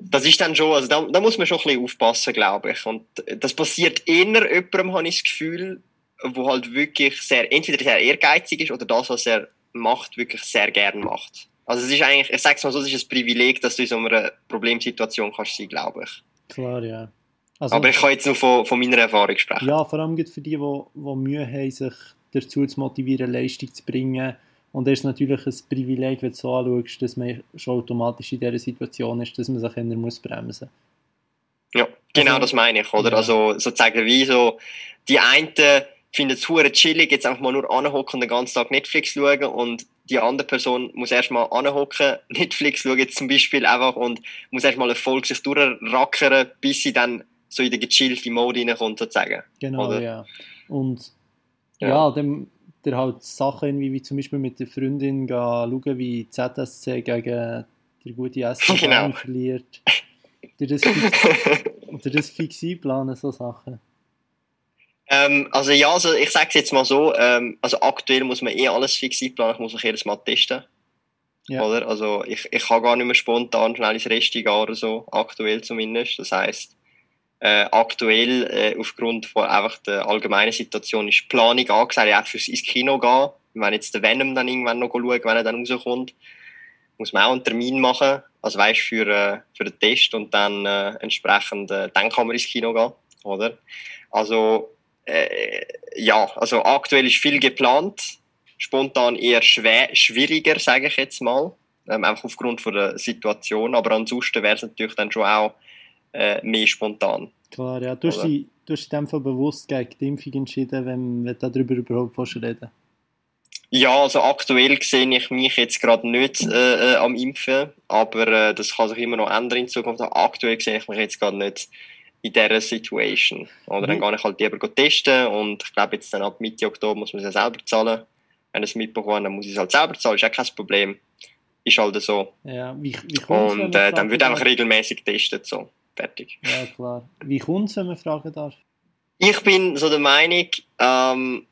das ist dann schon, also da, da muss man schon ein bisschen aufpassen, glaube ich. Und das passiert eher jemandem, habe ich das Gefühl, wo halt wirklich sehr, entweder sehr ehrgeizig ist oder das, was er macht, wirklich sehr gern macht. Also es ist eigentlich, ich sag's mal so, es ist ein Privileg, dass du in so einer Problemsituation kannst sein, glaube ich. Klar, ja. Also, Aber ich kann jetzt nur von, von meiner Erfahrung sprechen. Ja, vor allem für die, die, die Mühe haben, sich dazu zu motivieren, Leistung zu bringen. Und es ist natürlich ein Privileg, wenn du so anschaust, dass man schon automatisch in dieser Situation ist, dass man sich immer muss bremsen muss. Ja, genau also, das meine ich, oder? Ja. Also sozusagen wie so, die einen finden es hure chillig, jetzt einfach mal nur anhocken und den ganzen Tag Netflix schauen und die andere Person muss erstmal anhocken, Netflix schauen jetzt zum Beispiel einfach und muss erstmal eine Folge sich durchrackern, bis sie dann so in den gechillten Mode reinkommt, sozusagen. Genau, oder? ja. Und ja, ja dann der halt Sachen wie, wie zum Beispiel mit der Freundin gehen, schauen, wie ZSC gegen die gute SC genau. verliert. Dir das, fix, das fix einplanen, so Sachen? Ähm, also ja, also ich sage es jetzt mal so, ähm, also aktuell muss man eh alles fix einplanen, ich muss mich jedes Mal testen. Ja. Oder? Also ich, ich kann gar nicht mehr spontan schnell ins Rest gehen oder so, aktuell zumindest. Das heisst, äh, aktuell, äh, aufgrund von einfach der allgemeinen Situation, ist die Planung angesagt, auch fürs ins Kino gehen. Wenn jetzt der Venom dann irgendwann noch schauen, wenn er dann rauskommt, muss man auch einen Termin machen, also weißt für, äh, für den Test und dann äh, entsprechend, äh, dann kann man ins Kino gehen, oder? Also, äh, ja, also aktuell ist viel geplant, spontan eher schwieriger, sage ich jetzt mal, ähm, einfach aufgrund von der Situation, aber ansonsten wäre es natürlich dann schon auch äh, mehr spontan. Klar, ja. Du hast, dich, du hast dich in dem Fall bewusst gegen die Impfung entschieden, wenn wir darüber überhaupt reden ja, also aktuell sehe ich mich jetzt gerade nicht äh, äh, am Impfen, aber äh, das kann sich immer noch ändern in Zukunft. Aktuell sehe ich mich jetzt gerade nicht in dieser Situation. Oder mhm. dann gehe ich halt lieber testen und ich glaube jetzt dann ab Mitte Oktober muss man es ja selber zahlen. Wenn ich es mitbekomme, dann muss ich es halt selber zahlen, ist auch kein Problem. Ist halt so. Ja, wie, wie und äh, dann wird einfach regelmäßig getestet. So fertig. Ja, klar. Wie kommt es, wenn man fragen darf? Ich bin so der Meinung, ähm,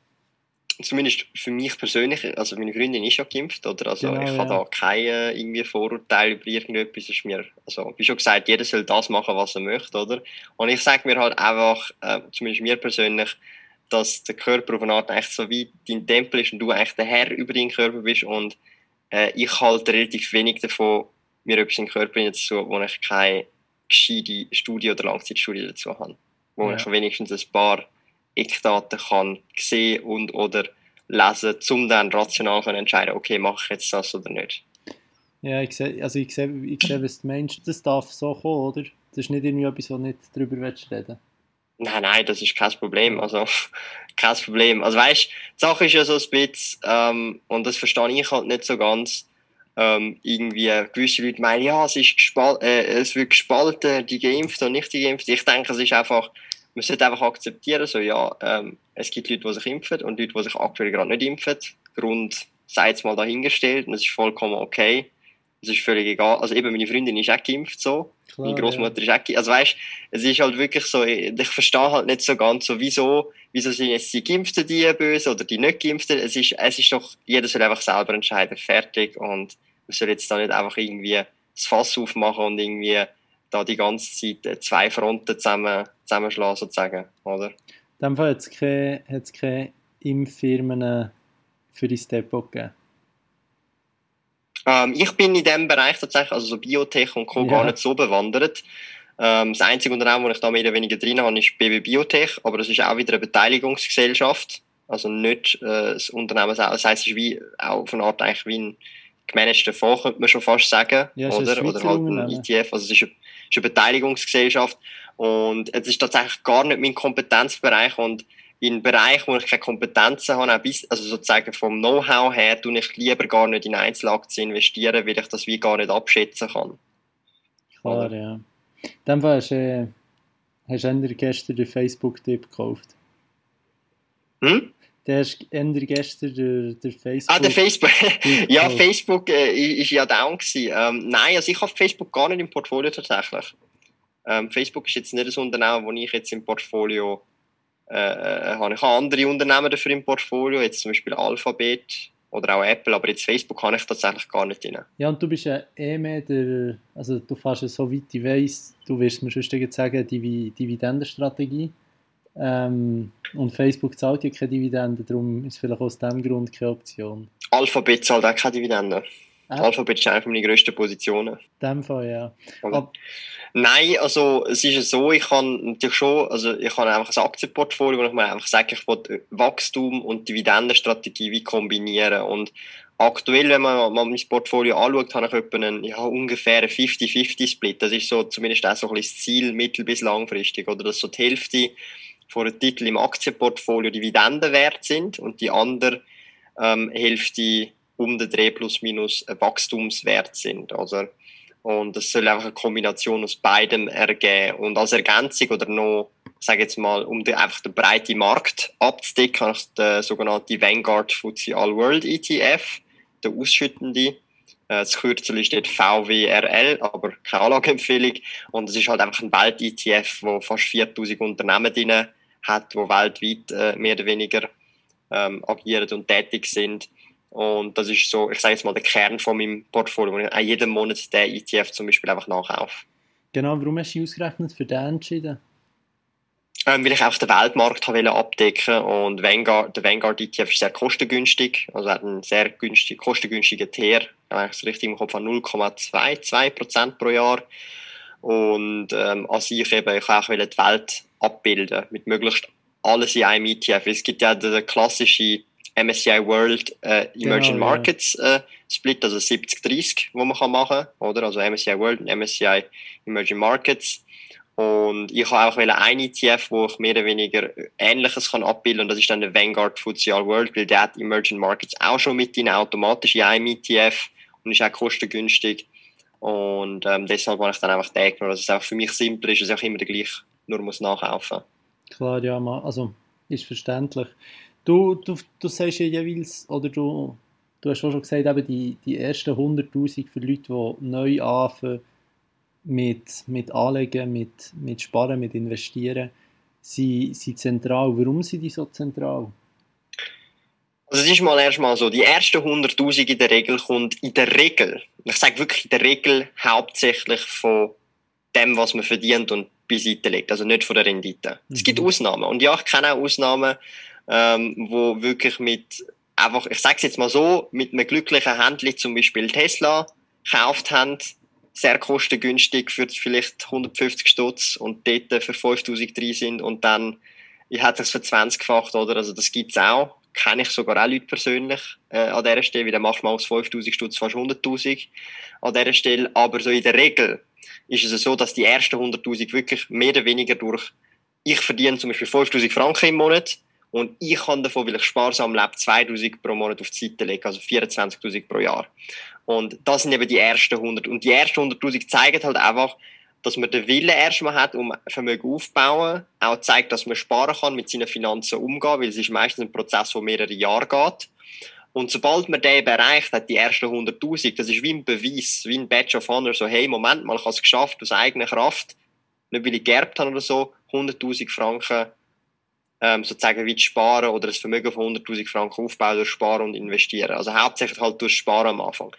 zumindest für mich persönlich, also meine Freundin ist ja geimpft, oder? Also genau, ich ja. habe da keine irgendwie Vorurteile über irgendetwas. Ist mir, also wie schon gesagt, jeder soll das machen, was er möchte, oder? Und ich sage mir halt einfach, äh, zumindest mir persönlich, dass der Körper auf eine Art eigentlich so wie dein Tempel ist und du eigentlich der Herr über deinen Körper bist und äh, ich halte relativ wenig davon, mir etwas in den Körper zu wo ich keine gescheite Studie oder Langzeitstudie dazu haben, wo ja. ich wenigstens ein paar Eckdaten kann sehen und oder lesen, um dann rational zu entscheiden, okay, mache ich jetzt das oder nicht. Ja, ich sehe, also ich sehe, ich sehe was du meinst. Das darf so kommen, oder? Das ist nicht irgendwie etwas, wo du nicht drüber willst reden Nein, nein, das ist kein Problem. Also, kein Problem. Also, weißt die Sache ist ja so ein bisschen, ähm, und das verstehe ich halt nicht so ganz, ähm, irgendwie gewisse Leute meinen, ja, es, ist gespal äh, es wird gespalten, die Geimpften und nicht die Geimpften. Ich denke, es ist einfach, man sollte einfach akzeptieren, so, ja, ähm, es gibt Leute, die sich impfen und Leute, die sich aktuell gerade nicht impfen. Grund sei jetzt mal dahingestellt und es ist vollkommen okay. Es ist völlig egal. Also eben, meine Freundin ist auch geimpft so. Klar, meine Großmutter ja. ist auch geimpft. Also weißt, es ist halt wirklich so, ich verstehe halt nicht so ganz so, wieso, wieso sind jetzt die Geimpften die böse oder die nicht Geimpften. Es ist, es ist doch, jeder soll einfach selber entscheiden, fertig und man soll jetzt da nicht einfach irgendwie das Fass aufmachen und irgendwie da die ganze Zeit äh, zwei Fronten zusammen, zusammenschlagen, sozusagen, oder? In dem Fall hat es keine, keine Impffirmen für die Step-Up gegeben? Ähm, ich bin in diesem Bereich tatsächlich, also so Biotech und Co. Ja. gar nicht so bewandert. Ähm, das einzige Unternehmen, das ich da mehr oder weniger drin habe, ist BB Biotech, aber das ist auch wieder eine Beteiligungsgesellschaft. Also nicht äh, das Unternehmen. Das heisst, es ist wie, auch auf eine Art eigentlich wie ein gemanagten Fonds, könnte man schon fast sagen. Ja, oder oder halt ein ETF. Also es ist eine, ist eine Beteiligungsgesellschaft. Und es ist tatsächlich gar nicht mein Kompetenzbereich. Und in Bereichen, wo ich keine Kompetenzen habe, auch bis, also sozusagen vom Know-how her, tue ich lieber gar nicht in Einzelaktien investieren, weil ich das wie gar nicht abschätzen kann. Klar, oder? ja. In dem Fall hast, äh, hast du gestern den Facebook-Tipp gekauft. Hm? Der ist Ende gestern der, der Facebook. Ah, der Facebook. ja, Facebook äh, ist ja down gewesen. Ähm, nein, also ich habe Facebook gar nicht im Portfolio tatsächlich. Ähm, Facebook ist jetzt nicht ein Unternehmen, das ich jetzt im Portfolio äh, äh, habe. Ich habe andere Unternehmen dafür im Portfolio, jetzt zum Beispiel Alphabet oder auch Apple, aber jetzt Facebook kann ich tatsächlich gar nicht rein. Ja, und du bist ja eh mehr der, also du fährst ja so weit ich weiss, du wirst mir schon sagen, die Dividendenstrategie. Ähm, und Facebook zahlt ja keine Dividende, darum ist vielleicht aus dem Grund keine Option. Alphabet zahlt auch keine Dividende. Äh? Alphabet ist eine meiner grössten Positionen. In dem Fall, ja. Aber, Nein, also es ist so, ich kann natürlich schon, also ich habe einfach ein Aktienportfolio, wo ich mir einfach sage, ich will Wachstum und Dividendenstrategie wie kombinieren und aktuell, wenn man mal mein Portfolio anschaut, habe ich etwa einen, ja, ungefähr einen 50-50-Split. Das ist so zumindest auch so ein bisschen das Ziel mittel- bis langfristig, oder dass so die Hälfte von den Titeln im Aktienportfolio Dividenden wert sind und die andere ähm, Hälfte um den Dreh plus minus Wachstumswert sind. Also und es soll einfach eine Kombination aus beidem ergeben. Und als Ergänzung oder noch, sage jetzt mal, um den, einfach den breiten Markt abzudecken, habe ich den sogenannten Vanguard FTSE All World ETF, der ausschüttende. Äh, das Kürzel dort VWRL, aber keine Anlageempfehlung. Und es ist halt einfach ein Welt-ETF, wo fast 4000 Unternehmen drin hat, die weltweit äh, mehr oder weniger ähm, agieren und tätig sind. Und das ist so, ich sage jetzt mal, der Kern von meinem Portfolio, wo ich auch jeden Monat den ETF zum Beispiel einfach nachkaufe. Genau, warum hast du ausgerechnet für den entschieden? Ähm, weil ich auch den Weltmarkt habe abdecken und Vanguard, der Vanguard ETF ist sehr kostengünstig, also hat einen sehr günstig, kostengünstigen TER, wenn ich es richtig im Kopf habe, 0,22% pro Jahr. Und ähm, als ich eben, ich auch die Welt abbilden mit möglichst alles in einem ETF. Es gibt ja den klassischen MSCI World äh, Emerging genau, Markets äh, Split, also 70-30, wo man kann machen kann, oder? Also MSCI World und MSCI Emerging Markets. Und ich habe auch einen ETF, wo ich mehr oder weniger Ähnliches kann abbilden und das ist dann der Vanguard FTSE All World, weil der hat Emerging Markets auch schon mit in automatisch in einem ETF und ist auch kostengünstig. Und ähm, deshalb habe ich dann einfach den genommen, dass es auch für mich simpler ist, dass ich auch immer gleich nur muss nachkaufen Klar, ja, also ist verständlich. Du, du, du sagst ja jeweils, oder du, du hast schon gesagt, eben die, die ersten 100'000 für Leute, die neu anfangen mit, mit Anlegen, mit, mit Sparen, mit Investieren, sind, sind zentral. Warum sind die so zentral? Also es ist mal erstmal so, die ersten 100'000 in der Regel kommt in der Regel, ich sage wirklich in der Regel hauptsächlich von dem, was man verdient und beiseite legt, also nicht von der Rendite. Mhm. Es gibt. Ausnahmen und ja, ich kenne auch Ausnahmen, ähm, wo wirklich mit einfach, ich sag's jetzt mal so, mit einem glücklichen Händler zum Beispiel Tesla gekauft haben, sehr kostengünstig für vielleicht 150 Stutz und dort für 5000 drin sind und dann ich hätte es für 20 gefacht, oder? Also das gibt's auch. Kenne ich sogar auch Leute persönlich äh, an dieser Stelle, weil dann macht man aus 5000 Stutz fast 100.000 an dieser Stelle. Aber so in der Regel ist es so, dass die ersten 100.000 wirklich mehr oder weniger durch, ich verdiene zum Beispiel 5000 Franken im Monat, und ich kann davon, weil ich sparsam lebe, 2000 pro Monat auf die Seite legen, also 24.000 pro Jahr. Und das sind eben die ersten 100. Und die ersten 100.000 zeigen halt einfach, dass man den Willen erstmal hat, um Vermögen aufzubauen, auch zeigt, dass man sparen kann, mit seinen Finanzen umgehen, weil es ist meistens ein Prozess, der mehrere Jahre geht. Und sobald man den erreicht hat, die ersten 100.000, das ist wie ein Beweis, wie ein Badge of Honor, so, hey, Moment mal, ich habe es geschafft, aus eigener Kraft, nicht weil ich geerbt habe oder so, 100.000 Franken ähm, sozusagen wie sparen oder ein Vermögen von 100.000 Franken aufbauen durch Sparen und Investieren. Also hauptsächlich halt durch Sparen am Anfang.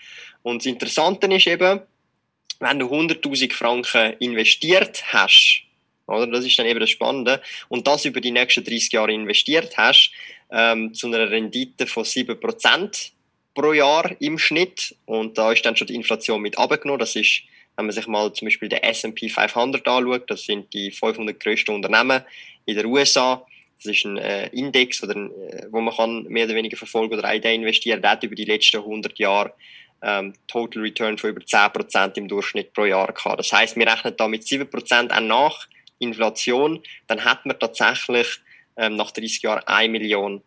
Und das Interessante ist eben, wenn du 100.000 Franken investiert hast, oder? Das ist dann eben das Spannende. Und das über die nächsten 30 Jahre investiert hast, ähm, zu einer Rendite von 7% pro Jahr im Schnitt. Und da ist dann schon die Inflation mit abgenommen. Das ist, wenn man sich mal zum Beispiel den S&P 500 anschaut, das sind die 500 größten Unternehmen in den USA, das ist ein äh, Index, oder ein, äh, wo man kann mehr oder weniger verfolgen oder in den investieren. Der hat über die letzten 100 Jahre ähm, Total Return von über 10% im Durchschnitt pro Jahr gehabt. Das heißt, wir rechnen da mit 7% auch nach Inflation. Dann hat man tatsächlich ähm, nach 30 Jahren 1 Million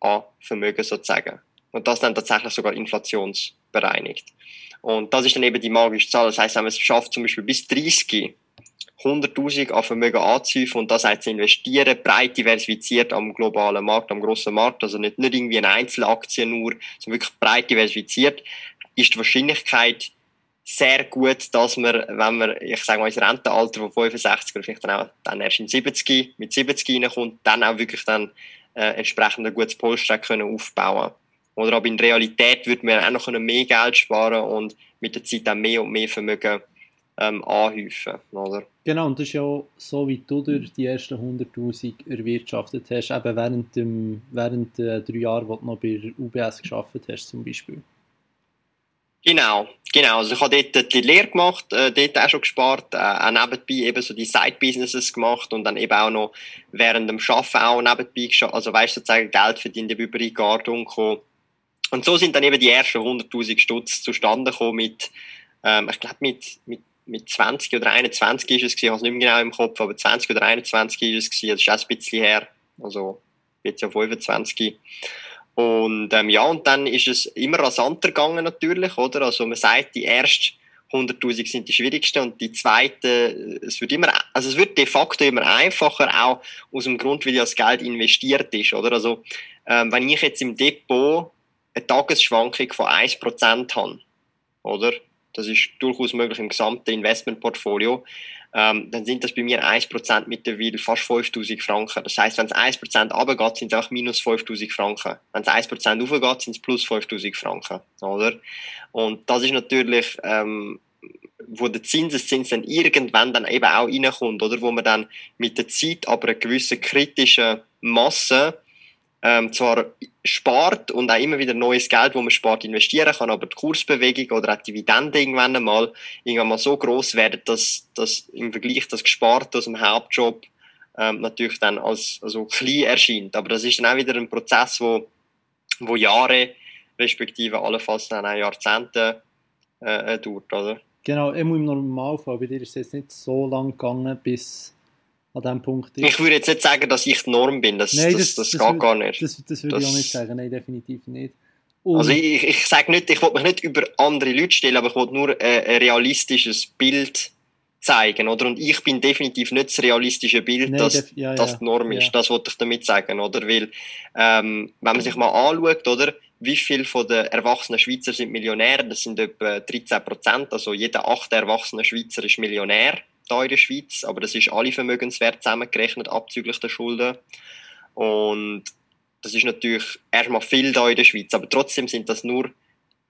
an Vermögen sozusagen. Und das dann tatsächlich sogar inflationsbereinigt. Und das ist dann eben die magische Zahl. Das heißt, wenn man es schafft, zum Beispiel bis 30 100.000 an Vermögen anzuhäufen und das auch zu investieren, breit diversifiziert am globalen Markt, am grossen Markt, also nicht, nicht irgendwie eine Einzelaktie nur, sondern wirklich breit diversifiziert, ist die Wahrscheinlichkeit sehr gut, dass man, wenn man, ich sage mal, ins Rentenalter von 65 oder vielleicht dann auch dann erst in 70, mit 70 reinkommt, dann auch wirklich dann äh, entsprechend ein gutes Polster können aufbauen Oder aber in Realität würde man auch noch mehr Geld sparen und mit der Zeit dann mehr und mehr Vermögen ähm, anhäufen, oder? Genau, und das ist ja so, wie du durch die ersten 100'000 erwirtschaftet hast, eben während, dem, während der drei Jahre, wo du noch bei UBS geschafft hast, zum Beispiel. Genau, genau. Also ich habe dort die Lehre gemacht, äh, dort auch schon gespart, äh, auch nebenbei eben so die Side-Businesses gemacht und dann eben auch noch während dem Arbeiten auch nebenbei, also weißt du, sozusagen Geld verdient über die Gardung gekommen. Und so sind dann eben die ersten 100'000 Stutz zustande gekommen mit, ähm, ich glaube mit, mit mit 20 oder 21 ist es gewesen, ich habe es nicht mehr genau im Kopf, aber 20 oder 21 ist es gewesen, das ist auch ein bisschen her, also jetzt ja 25. Und ähm, ja, und dann ist es immer rasanter gegangen natürlich, oder? Also man sagt, die ersten 100.000 sind die schwierigsten und die zweite, es wird immer, also es wird de facto immer einfacher, auch aus dem Grund, weil das Geld investiert ist, oder? Also ähm, wenn ich jetzt im Depot eine Tagesschwankung von 1% habe, oder? das ist durchaus möglich im gesamten Investmentportfolio, ähm, dann sind das bei mir 1% mittlerweile fast 5000 Franken. Das heißt, wenn es 1% runtergeht, sind es auch minus 5000 Franken. Wenn es 1% hochgeht, sind es plus 5000 Franken. Oder? Und das ist natürlich, ähm, wo der Zinseszins dann irgendwann dann eben auch reinkommt, oder? Wo man dann mit der Zeit aber eine gewisse kritische Masse ähm, zwar spart und auch immer wieder neues Geld, wo man spart, investieren kann, aber die Kursbewegung oder auch die Dividende irgendwann einmal, irgendwann mal so groß werden, dass, dass im Vergleich das Gesparte aus dem Hauptjob ähm, natürlich dann als also klein erscheint. Aber das ist dann auch wieder ein Prozess, wo, wo Jahre respektive allenfalls dann auch Jahrzehnte äh, äh dauert, oder? Genau, im Normalfall bei dir ist es jetzt nicht so lang gegangen, bis an diesem Punkt ist. Ich würde jetzt nicht sagen, dass ich die Norm bin, das, nein, das, das, das, geht gar nicht. Das, das würde ich auch nicht sagen, nein, definitiv nicht. Und also ich, ich sage nicht, ich will mich nicht über andere Leute stellen, aber ich will nur äh, ein realistisches Bild zeigen, oder? Und ich bin definitiv nicht das realistische Bild, Nein, dass ja, das die Norm ist. Ja. Das wollte ich damit sagen, oder? Weil, ähm, wenn man sich mal anschaut, oder? Wie viele von den erwachsenen Schweizer sind Millionäre? Das sind etwa 13 Prozent. Also jeder achte erwachsene Schweizer ist Millionär da in der Schweiz, aber das ist alle Vermögenswert zusammengerechnet, abzüglich der Schulden. Und das ist natürlich erstmal viel da in der Schweiz, aber trotzdem sind das nur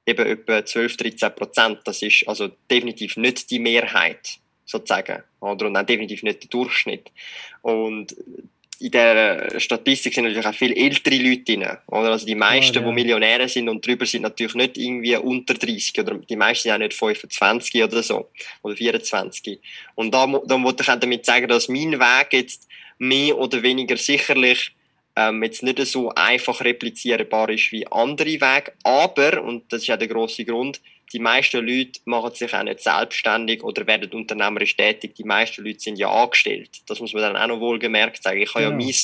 eben etwa 12, 13 Prozent. Das ist also definitiv nicht die Mehrheit, sozusagen. Oder? Und auch definitiv nicht der Durchschnitt. Und in der Statistik sind natürlich auch viele ältere Leute drin. Oder? Also die meisten, oh, ja. die Millionäre sind und drüber sind natürlich nicht irgendwie unter 30 oder die meisten sind auch nicht 25 oder so oder 24. Und da, da wollte ich auch damit sagen, dass mein Weg jetzt mehr oder weniger sicherlich ähm, jetzt nicht so einfach replizierbar ist wie andere Wege, aber, und das ist ja der große Grund, die meisten Leute machen sich auch nicht selbstständig oder werden unternehmerisch tätig. Die meisten Leute sind ja angestellt. Das muss man dann auch noch wohlgemerkt sagen. Ich habe ja, ja mein,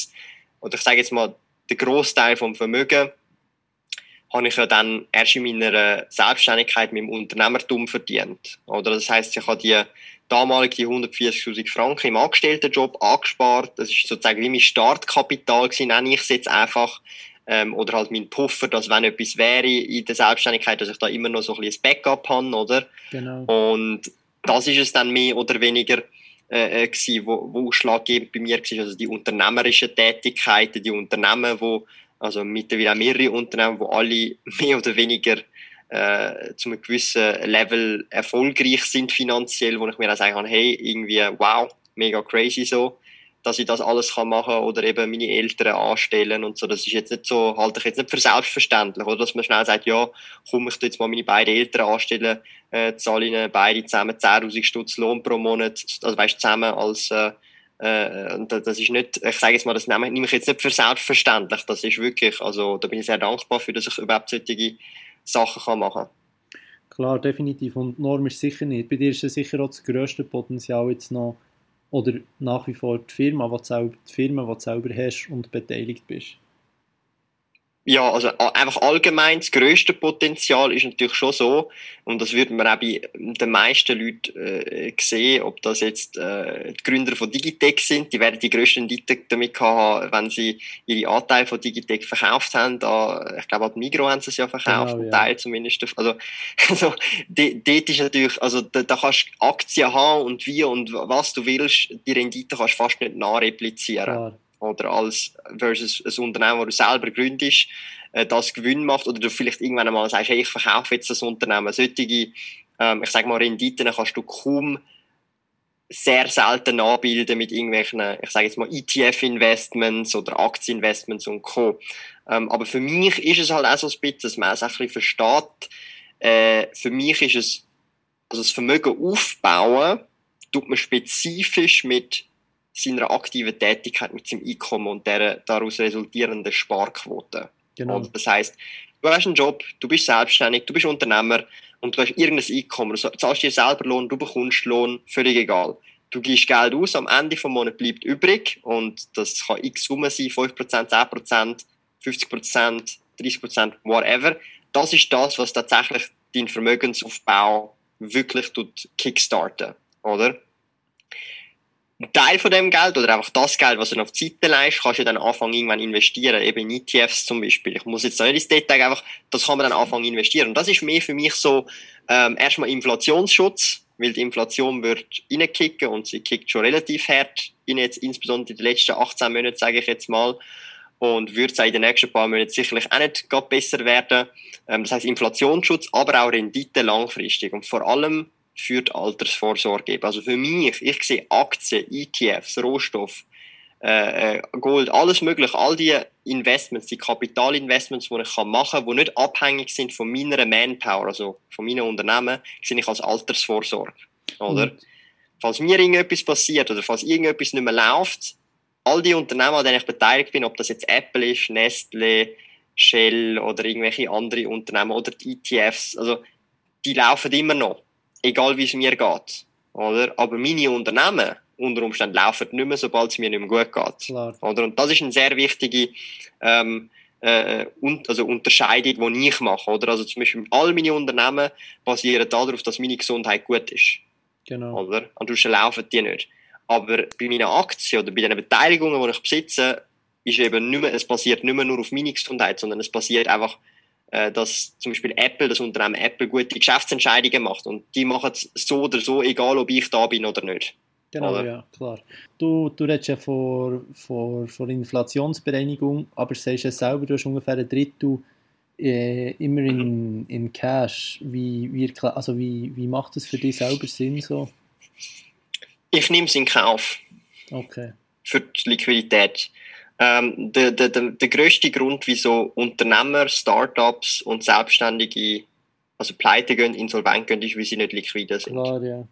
oder ich sage jetzt mal, den Großteil vom Vermögen habe ich ja dann erst in meiner Selbstständigkeit mit dem Unternehmertum verdient. Oder das heißt, ich habe die damalige 140.000 Franken im Angestelltenjob angespart. Das ist sozusagen wie mein Startkapital gewesen, nenne ich es jetzt einfach ähm, oder halt mein Puffer, dass wenn etwas wäre in der Selbstständigkeit, dass ich da immer noch so ein bisschen Backup habe, oder? Genau. Und das ist es dann mehr oder weniger äh, äh gewesen, wo, wo ausschlaggebend bei mir war, also die unternehmerischen Tätigkeiten, die Unternehmen, wo, also mittlerweile auch mehrere Unternehmen, wo alle mehr oder weniger äh, zu einem gewissen Level erfolgreich sind finanziell, wo ich mir auch sagen kann, hey, irgendwie, wow, mega crazy so dass ich das alles kann machen oder eben meine Eltern anstellen und so. Das ist jetzt nicht so, halte ich jetzt nicht für selbstverständlich, oder? Dass man schnell sagt, ja, komm, ich tu jetzt mal meine beiden Eltern anstellen, äh, zahle ihnen beide zusammen 10.000 Stutz Lohn pro Monat, also weißt zusammen als, äh, äh, das ist nicht, ich sage jetzt mal, das nehme, nehme ich jetzt nicht für selbstverständlich. Das ist wirklich, also da bin ich sehr dankbar für, dass ich überhaupt solche Sachen kann machen Klar, definitiv. Und Norm ist sicher nicht. Bei dir ist ja sicher auch das grösste Potenzial jetzt noch oder nach wie vor die Firma, die, selber, die selber hast und beteiligt bist? Ja, also einfach allgemein das grösste Potenzial ist natürlich schon so, und das würde man auch bei den meisten Leuten äh, sehen, ob das jetzt äh, die Gründer von Digitec sind, die werden die grössten Rendite damit haben, wenn sie ihre Anteile von Digitec verkauft haben. Da, ich glaube, an Migro haben sie es ja verkauft, genau, ja. Teil zumindest. Also, also dort ist natürlich, also da, da kannst du Aktien haben und wie und was du willst, die Rendite kannst du fast nicht nachreplizieren. Klar oder als versus ein Unternehmen, das du selber gründest, äh, das Gewinn macht oder du vielleicht irgendwann einmal sagst, hey, ich verkaufe jetzt das Unternehmen. Solche, ähm, ich sage mal, Renditen kannst du kaum sehr selten anbilden mit irgendwelchen, ich sage jetzt mal, ETF-Investments oder Aktieninvestments und Co. Ähm, aber für mich ist es halt auch so ein bisschen, dass man es auch ein bisschen versteht. Äh, für mich ist es, also das Vermögen aufbauen, tut man spezifisch mit seiner aktiven Tätigkeit, mit seinem Einkommen und der daraus resultierenden Sparquote. Genau. Und das heißt, du hast einen Job, du bist selbstständig, du bist Unternehmer und du hast irgendein Einkommen, du zahlst dir selber Lohn, du bekommst Lohn, völlig egal. Du gibst Geld aus, am Ende des Monats bleibt übrig und das kann x Summe sein, 5%, 10%, 50%, 30%, whatever. Das ist das, was tatsächlich deinen Vermögensaufbau wirklich kickstarten, oder? Ein Teil von dem Geld oder einfach das Geld, was du auf die Seite leist, kannst du dann anfangen irgendwann investieren, eben in ETFs zum Beispiel. Ich muss jetzt nicht ins Detail, einfach, das kann man dann anfangen investieren. Und das ist mehr für mich so, ähm, erstmal Inflationsschutz, weil die Inflation wird reinkicken und sie kickt schon relativ hart in jetzt, insbesondere in den letzten 18 Monaten, sage ich jetzt mal. Und wird es in den nächsten paar Monaten sicherlich auch nicht besser werden. Ähm, das heißt Inflationsschutz, aber auch Rendite langfristig. Und vor allem für die Altersvorsorge geben. Also für mich, ich sehe Aktien, ETFs, Rohstoff, äh, äh, Gold, alles mögliche, all die Investments, die Kapitalinvestments, die ich machen kann, die nicht abhängig sind von meiner Manpower, also von meinen Unternehmen, sehe ich als Altersvorsorge. Oder? Mhm. Falls mir irgendetwas passiert oder falls irgendetwas nicht mehr läuft, all die Unternehmen, an denen ich beteiligt bin, ob das jetzt Apple ist, Nestle, Shell oder irgendwelche andere Unternehmen oder die ETFs, also die laufen immer noch egal wie es mir geht. Oder? Aber meine Unternehmen unter Umständen laufen nicht mehr, sobald es mir nicht mehr gut geht. Klar. Oder? Und das ist eine sehr wichtige ähm, äh, und, also Unterscheidung, die ich mache. Oder? Also zum Beispiel all meine Unternehmen basieren darauf, dass meine Gesundheit gut ist. Genau. Oder? Ansonsten laufen die nicht. Aber bei meinen Aktien oder bei den Beteiligungen, die ich besitze, ist eben nicht mehr, es basiert nicht mehr nur auf meine Gesundheit, sondern es basiert einfach dass zum Beispiel Apple, das Unternehmen Apple, gute Geschäftsentscheidungen macht. Und die machen es so oder so, egal ob ich da bin oder nicht. Genau, oder? ja, klar. Du, du redest ja von, von, von Inflationsbereinigung, aber sagst ja selber, du hast ungefähr ein Drittel äh, immer in, in Cash. Wie, wie, also wie, wie macht das für dich selber Sinn so? Ich nehme es in Kauf. Okay. Für die Liquidität. Ähm, der, der, der, der größte Grund, wieso Unternehmer, Startups und Selbstständige also pleite gehen, insolvent gehen, ist, weil sie nicht liquide sind. Klar, ja.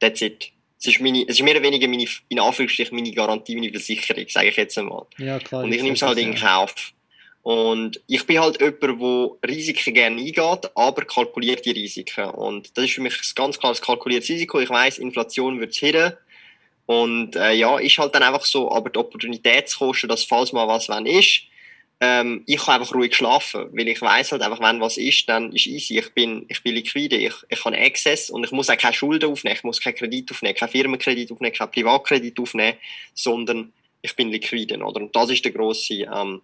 That's it. Es ist, meine, es ist mehr oder weniger meine, in Anführungsstrichen meine Garantie, meine Versicherung, sage ich jetzt einmal. Ja, klar. Und ich nehme es halt in Kauf. Und ich bin halt jemand, der Risiken gerne eingeht, aber kalkuliert die Risiken. Und das ist für mich ein ganz klares kalkuliertes Risiko. Ich weiß, Inflation wird es hin. Und äh, ja, ist halt dann einfach so, aber die Opportunitätskosten, dass falls mal was wenn ist, ähm, ich kann einfach ruhig schlafen, weil ich weiß halt einfach, wenn was ist, dann ist easy. Ich bin, ich bin liquide, ich, ich habe Access und ich muss auch keine Schulden aufnehmen, ich muss keinen Kredit aufnehmen, keinen Firmenkredit aufnehmen, keinen Privatkredit aufnehmen, sondern ich bin liquide, oder? Und das ist der grosse, ähm,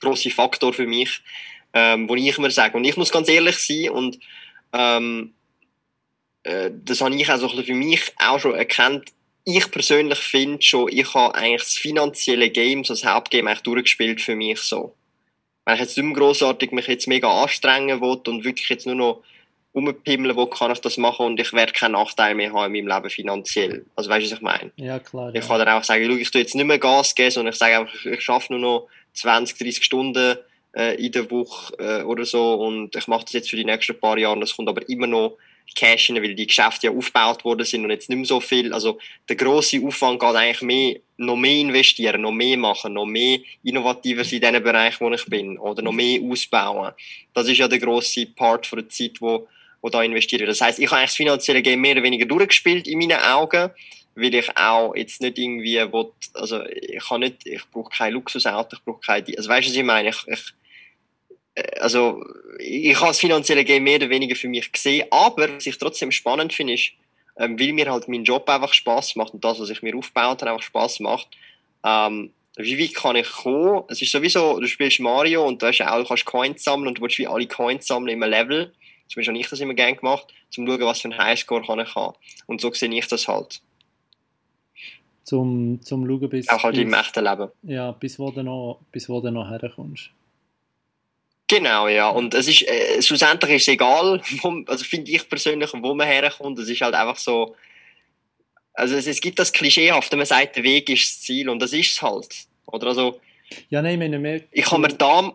grosse Faktor für mich, ähm, wo ich immer sage. Und ich muss ganz ehrlich sein und ähm, äh, das habe ich auch so für mich auch schon erkannt, ich persönlich finde schon, ich habe eigentlich das finanzielle Game, so das Hauptgame eigentlich durchgespielt für mich so. Wenn ich jetzt nicht mehr grossartig mich jetzt mega anstrengen will und wirklich jetzt nur noch rumpimmeln will, kann ich das machen und ich werde keinen Nachteil mehr haben in meinem Leben finanziell. Also weißt du, was ich meine? Ja, klar. Ich ja. kann dann auch sagen, schau, ich tue jetzt nicht mehr Gas geben, sondern ich sage einfach, ich schaffe nur noch 20, 30 Stunden äh, in der Woche äh, oder so und ich mache das jetzt für die nächsten paar Jahre und das kommt aber immer noch Cash rein, weil die Geschäfte ja aufgebaut worden sind und jetzt nicht mehr so viel. Also der grosse Aufwand geht eigentlich mehr, noch mehr investieren, noch mehr machen, noch mehr innovativer sein in den Bereich, wo ich bin oder noch mehr ausbauen. Das ist ja der grosse Part von der Zeit, wo, wo da wird. Das heißt, ich habe das finanzielle Game mehr oder weniger durchgespielt in meinen Augen, weil ich auch jetzt nicht irgendwie will, also ich kann nicht, ich brauche kein Luxusauto, ich brauche keine, also weißt du, was ich meine? Ich, ich also ich habe das finanzielle Game mehr oder weniger für mich gesehen, aber was ich trotzdem spannend finde, ist, ähm, weil mir halt mein Job einfach Spaß macht und das, was ich mir aufgebaut habe, einfach Spaß macht. Ähm, wie weit kann ich kommen? Es ist sowieso, du spielst Mario und du, hast auch, du kannst Coins sammeln und du willst wie alle Coins sammeln im Level. Zumindest habe ich das immer gerne gemacht, um zu schauen, was für einen Highscore kann ich haben. Und so sehe ich das halt. Zum, zum schauen, bis... Auch halt bis, im echten Leben. Ja, bis wo du noch, bis wo du noch herkommst. Genau, ja. Und es ist, äh, schlussendlich ist es egal, wo, also finde ich persönlich, wo man herkommt. Es ist halt einfach so, also es, es gibt das Klischeehafte, man sagt, der Weg ist das Ziel und das ist es halt. Oder also, ja, nein, ich meine mehr... Ich habe mir da...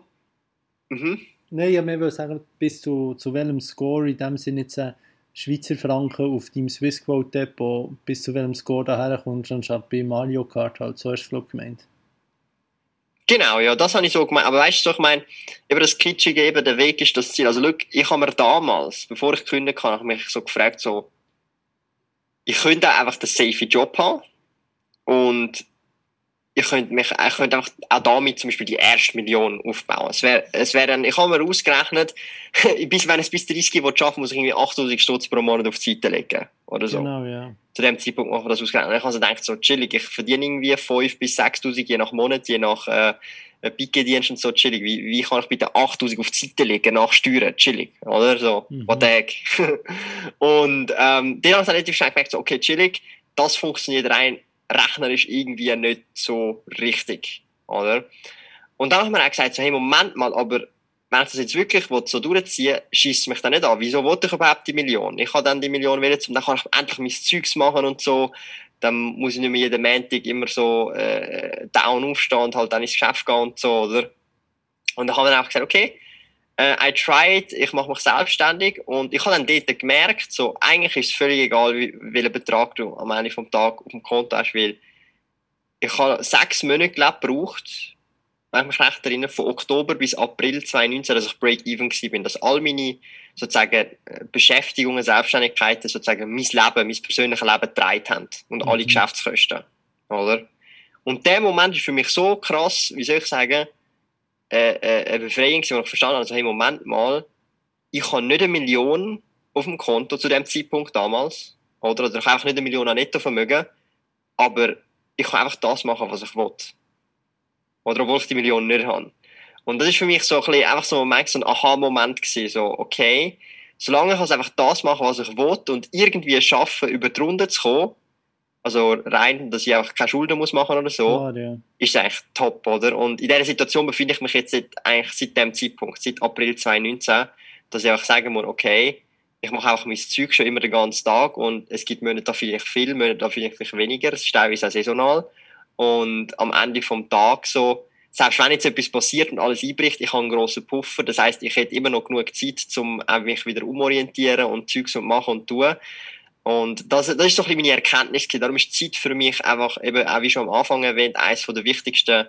Mhm. Nein, ich würde sagen, bis zu, zu welchem Score, in dem Sinne jetzt äh, Schweizer Franken auf deinem Swissquote Depot, bis zu welchem Score da herkommst, anstatt bei Mario Kart halt, so hast du gemeint. Genau, ja, das habe ich so gemeint. Aber weißt du, ich meine, über das Kitschige eben, der Weg ist das Ziel. Also, look, ich habe mir damals, bevor ich gekündigt habe, habe ich mich so gefragt, so, ich könnte einfach den safe Job haben und ich könnte mich, ich könnte einfach auch damit zum Beispiel die erste Million aufbauen. Es wäre, es wäre dann, ich habe mir ausgerechnet, bis, wenn es bis 30 will schaffen, muss ich irgendwie 8000 Stutz pro Monat auf die Seite legen. Oder so. Genau, ja. Zu dem Zeitpunkt machen wir das ausgerechnet. Ich habe so gedacht, so chillig, ich verdiene irgendwie 5 bis 6000 je nach Monat, je nach, äh, Pike-Dienst und so chillig. Wie, wie kann ich bitte 8000 auf die Seite legen nach Steuern? Chillig. Oder so. Mhm. What und, ähm, dann habe ich relativ schnell gemerkt, so, okay, chillig. Das funktioniert rein rechnerisch irgendwie nicht so richtig, oder? Und dann haben wir auch gesagt, so, hey, Moment mal, aber wenn ich das jetzt wirklich so durchziehen schießt mich dann nicht an. Wieso wollte ich überhaupt die Million? Ich habe dann die Million wählen, um dann kann ich endlich mein Zeugs machen und so. Dann muss ich nicht mehr jeden Montag immer so äh, down aufstehen und halt dann ins Geschäft gehen und so, oder? Und dann haben wir auch gesagt, okay, äh, I tried, ich mache mich selbstständig und ich habe dann dort gemerkt, so, eigentlich ist es völlig egal, wie, welchen Betrag du am Ende vom Tag auf dem Konto hast, weil ich habe sechs Monate gebraucht, wenn ich mich recht erinnere, von Oktober bis April 2019, dass ich Break-Even bin, dass all meine sozusagen äh, Beschäftigungen, Selbstständigkeiten sozusagen mein Leben, mein persönliches Leben getragen haben und mhm. alle Geschäftskosten, oder? Und der Moment ist für mich so krass, wie soll ich sagen, äh, äh, eine Befreiung, wo ich verstanden habe, also, hey, Moment mal, ich habe nicht eine Million auf dem Konto zu dem Zeitpunkt damals, oder, oder ich habe einfach nicht eine Million an Nettovermögen, aber ich kann einfach das machen, was ich will. Oder obwohl ich die Million nicht habe. Und das ist für mich so ein bisschen, einfach so, so ein Aha-Moment gewesen, so, okay, solange ich also einfach das mache, was ich will und irgendwie schaffen, über die Runde zu kommen, also rein, dass ich einfach keine Schulden muss machen oder so, Klar, ja. ist eigentlich top, oder? Und in dieser Situation befinde ich mich jetzt seit, eigentlich seit dem Zeitpunkt, seit April 2019, dass ich einfach sagen muss, okay, ich mache auch mein Zeug schon immer den ganzen Tag und es gibt Monate da vielleicht viel, Monate da vielleicht weniger, es ist teilweise auch saisonal und am Ende vom Tag so, selbst wenn jetzt etwas passiert und alles einbricht, ich habe einen grossen Puffer, das heißt, ich hätte immer noch genug Zeit, um mich wieder umorientieren und Zeugs und machen und tun. Und das, das ist so ein bisschen meine Erkenntnis gewesen. Darum ist Zeit für mich einfach eben, auch wie schon am Anfang erwähnt, eines der wichtigsten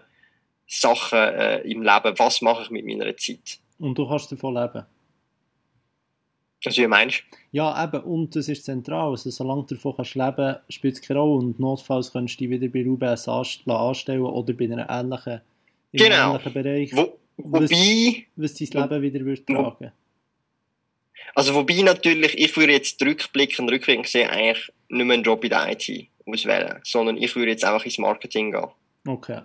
Sachen äh, im Leben. Was mache ich mit meiner Zeit? Und du kannst davon leben. Also wie meinst du? Ja, eben, und das ist zentral. Also, solange du davon kannst leben spielt es keine Rolle. Und notfalls kannst du dich wieder bei UBS anstellen oder bei einer ähnlichen, genau. ähnlichen Bereich. Wo, wobei... Was, was dein Leben wieder wird tragen also wobei natürlich, ich würde jetzt rückblickend, rückwirkend sehen, eigentlich nicht mehr einen Job in der IT auswählen, sondern ich würde jetzt einfach ins Marketing gehen. Okay.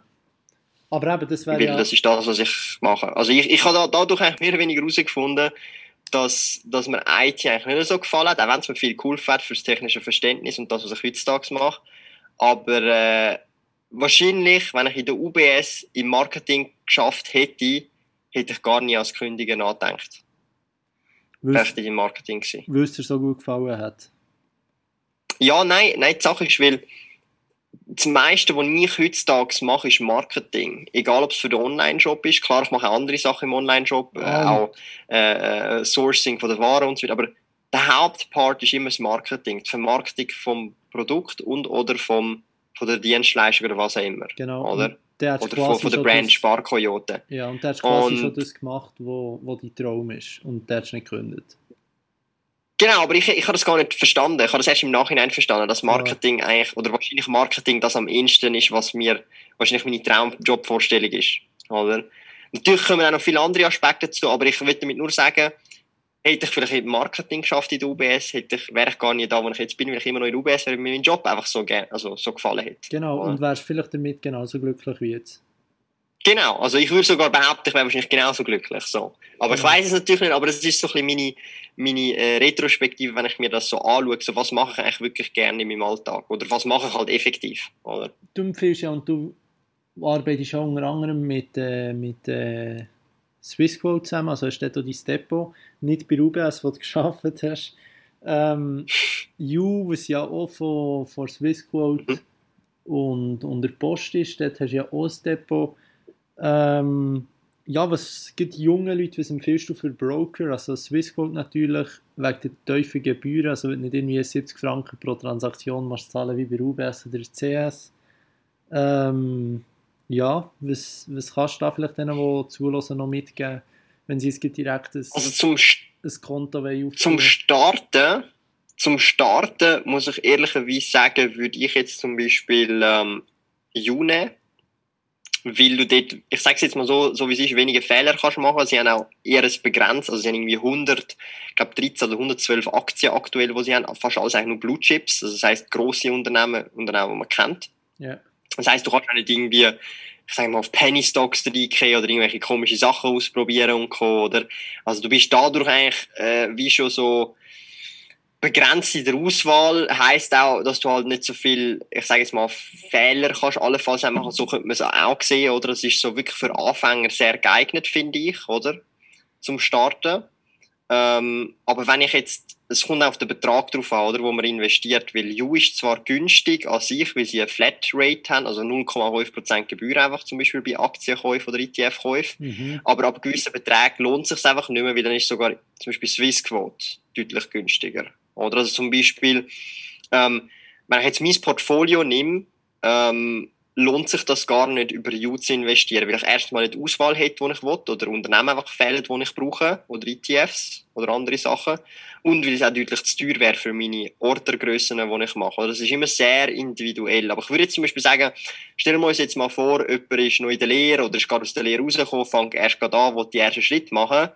Aber eben, das wäre ja... das ist das, was ich mache. Also ich, ich habe da, dadurch eigentlich mehr oder weniger herausgefunden, dass, dass mir IT eigentlich nicht so gefallen hat, auch wenn es mir viel geholfen hat für das technische Verständnis und das, was ich heutzutage mache. Aber äh, wahrscheinlich, wenn ich in der UBS im Marketing geschafft hätte, hätte ich gar nie als Kündiger nachgedacht beste im Marketing gewesen. Weil es dir so gut gefallen hat? Ja, nein, nein, die Sache ist, weil das meiste, was ich heutzutage mache, ist Marketing. Egal, ob es für den Online-Shop ist. Klar, ich mache andere Sachen im Online-Shop, äh, ah. auch äh, äh, Sourcing von der Ware und so weiter. Aber der Hauptpart ist immer das Marketing. Die Vermarktung vom Produkt und oder vom, von der Dienstleistung oder was auch immer. Genau. Oder? Der oder von, von der Brand Sparkoyote. Ja, und der hat quasi und, schon das gemacht, wo, wo dein Traum ist. Und der hat es nicht gegründet. Genau, aber ich, ich habe das gar nicht verstanden. Ich habe das erst im Nachhinein verstanden, dass Marketing ja. eigentlich, oder wahrscheinlich Marketing das am ehesten ist, was mir wahrscheinlich meine Traumjobvorstellung ist. Oder? Natürlich kommen auch noch viele andere Aspekte dazu, aber ich will damit nur sagen, hätte ich vielleicht im Marketing geschafft in der UBS, hätte ich, wäre ich gar nicht da, wo ich jetzt bin, weil ich immer noch in der UBS, weil mir mein Job einfach so, also so gefallen hätte. Genau, und wärst vielleicht damit genauso glücklich wie jetzt. Genau, also ich würde sogar behaupten, ich wäre wahrscheinlich genauso glücklich. So. Aber ich weiß es natürlich nicht, aber das ist so ein bisschen meine, meine äh, Retrospektive, wenn ich mir das so anschaue, so was mache ich eigentlich wirklich gerne in meinem Alltag oder was mache ich halt effektiv. Oder? Du empfiehlst ja und du arbeitest ja unter anderem mit, äh, mit äh, Swissquote zusammen, also hast du dort dein Depot, nicht bei UBS, wo du geschafft hast. Ähm, You, was ja auch von, von Swissquote mhm. und, und der Post ist, dort hast du ja auch ein Depot. Ähm, ja, was gibt junge Leute, was empfiehlst du für Broker? Also Swissquote natürlich wegen der tiefen Gebühren, also nicht irgendwie 70 Franken pro Transaktion machst zahlen wie bei UBS oder CS. Ähm, ja, was, was kannst du da vielleicht denen, die zulassen, noch mitgeben, wenn sie es direkt ein, also zum, ein Konto aufnehmen Zum Starten, zum Starten muss ich ehrlicherweise sagen, würde ich jetzt zum Beispiel ähm, June weil du dort, ich sage es jetzt mal so, so wie es ist, weniger Fehler kannst machen. Sie haben auch eher ein begrenzt, also sie haben irgendwie 100, ich glaube 13 oder 112 Aktien aktuell, wo sie haben, fast alles eigentlich nur Blue Chips, also das heisst grosse Unternehmen, Unternehmen, die man kennt. Yeah. Das heisst, du kannst auch nicht irgendwie, ich sage mal, auf Penny Stocks reingehen oder irgendwelche komische Sachen ausprobieren und co. Oder, also du bist dadurch eigentlich, äh, wie schon so, begrenzt in der Auswahl heisst auch, dass du halt nicht so viel, ich sage jetzt mal, Fehler kannst allenfalls auch. So könnte man es auch sehen, oder? Es ist so wirklich für Anfänger sehr geeignet, finde ich, oder? Zum Starten. Ähm, aber wenn ich jetzt, es kommt auf den Betrag drauf an, oder, wo man investiert, weil U ist zwar günstig an sich, weil sie eine Flatrate haben, also 0,5% Gebühr einfach zum Beispiel bei Aktienkäufen oder ETF-Käufen, mhm. aber ab gewissen Beträgen lohnt es sich einfach nicht mehr, weil dann ist sogar zum Beispiel Swissquote deutlich günstiger. Oder also zum Beispiel, ähm, wenn ich jetzt mein Portfolio nehme, ähm, lohnt sich das gar nicht, über You zu investieren, weil ich erstmal nicht die Auswahl hätte, die ich will, oder Unternehmen einfach fehlen, die ich brauche, oder ETFs oder andere Sachen. Und weil es auch deutlich zu teuer wäre für meine Ordergrössen, die ich mache. Das ist immer sehr individuell. Aber ich würde jetzt zum Beispiel sagen, stellen wir uns jetzt mal vor, jemand ist noch in der Lehre oder ist gerade aus der Lehre rausgekommen, fängt erst gerade an, will die ersten Schritte machen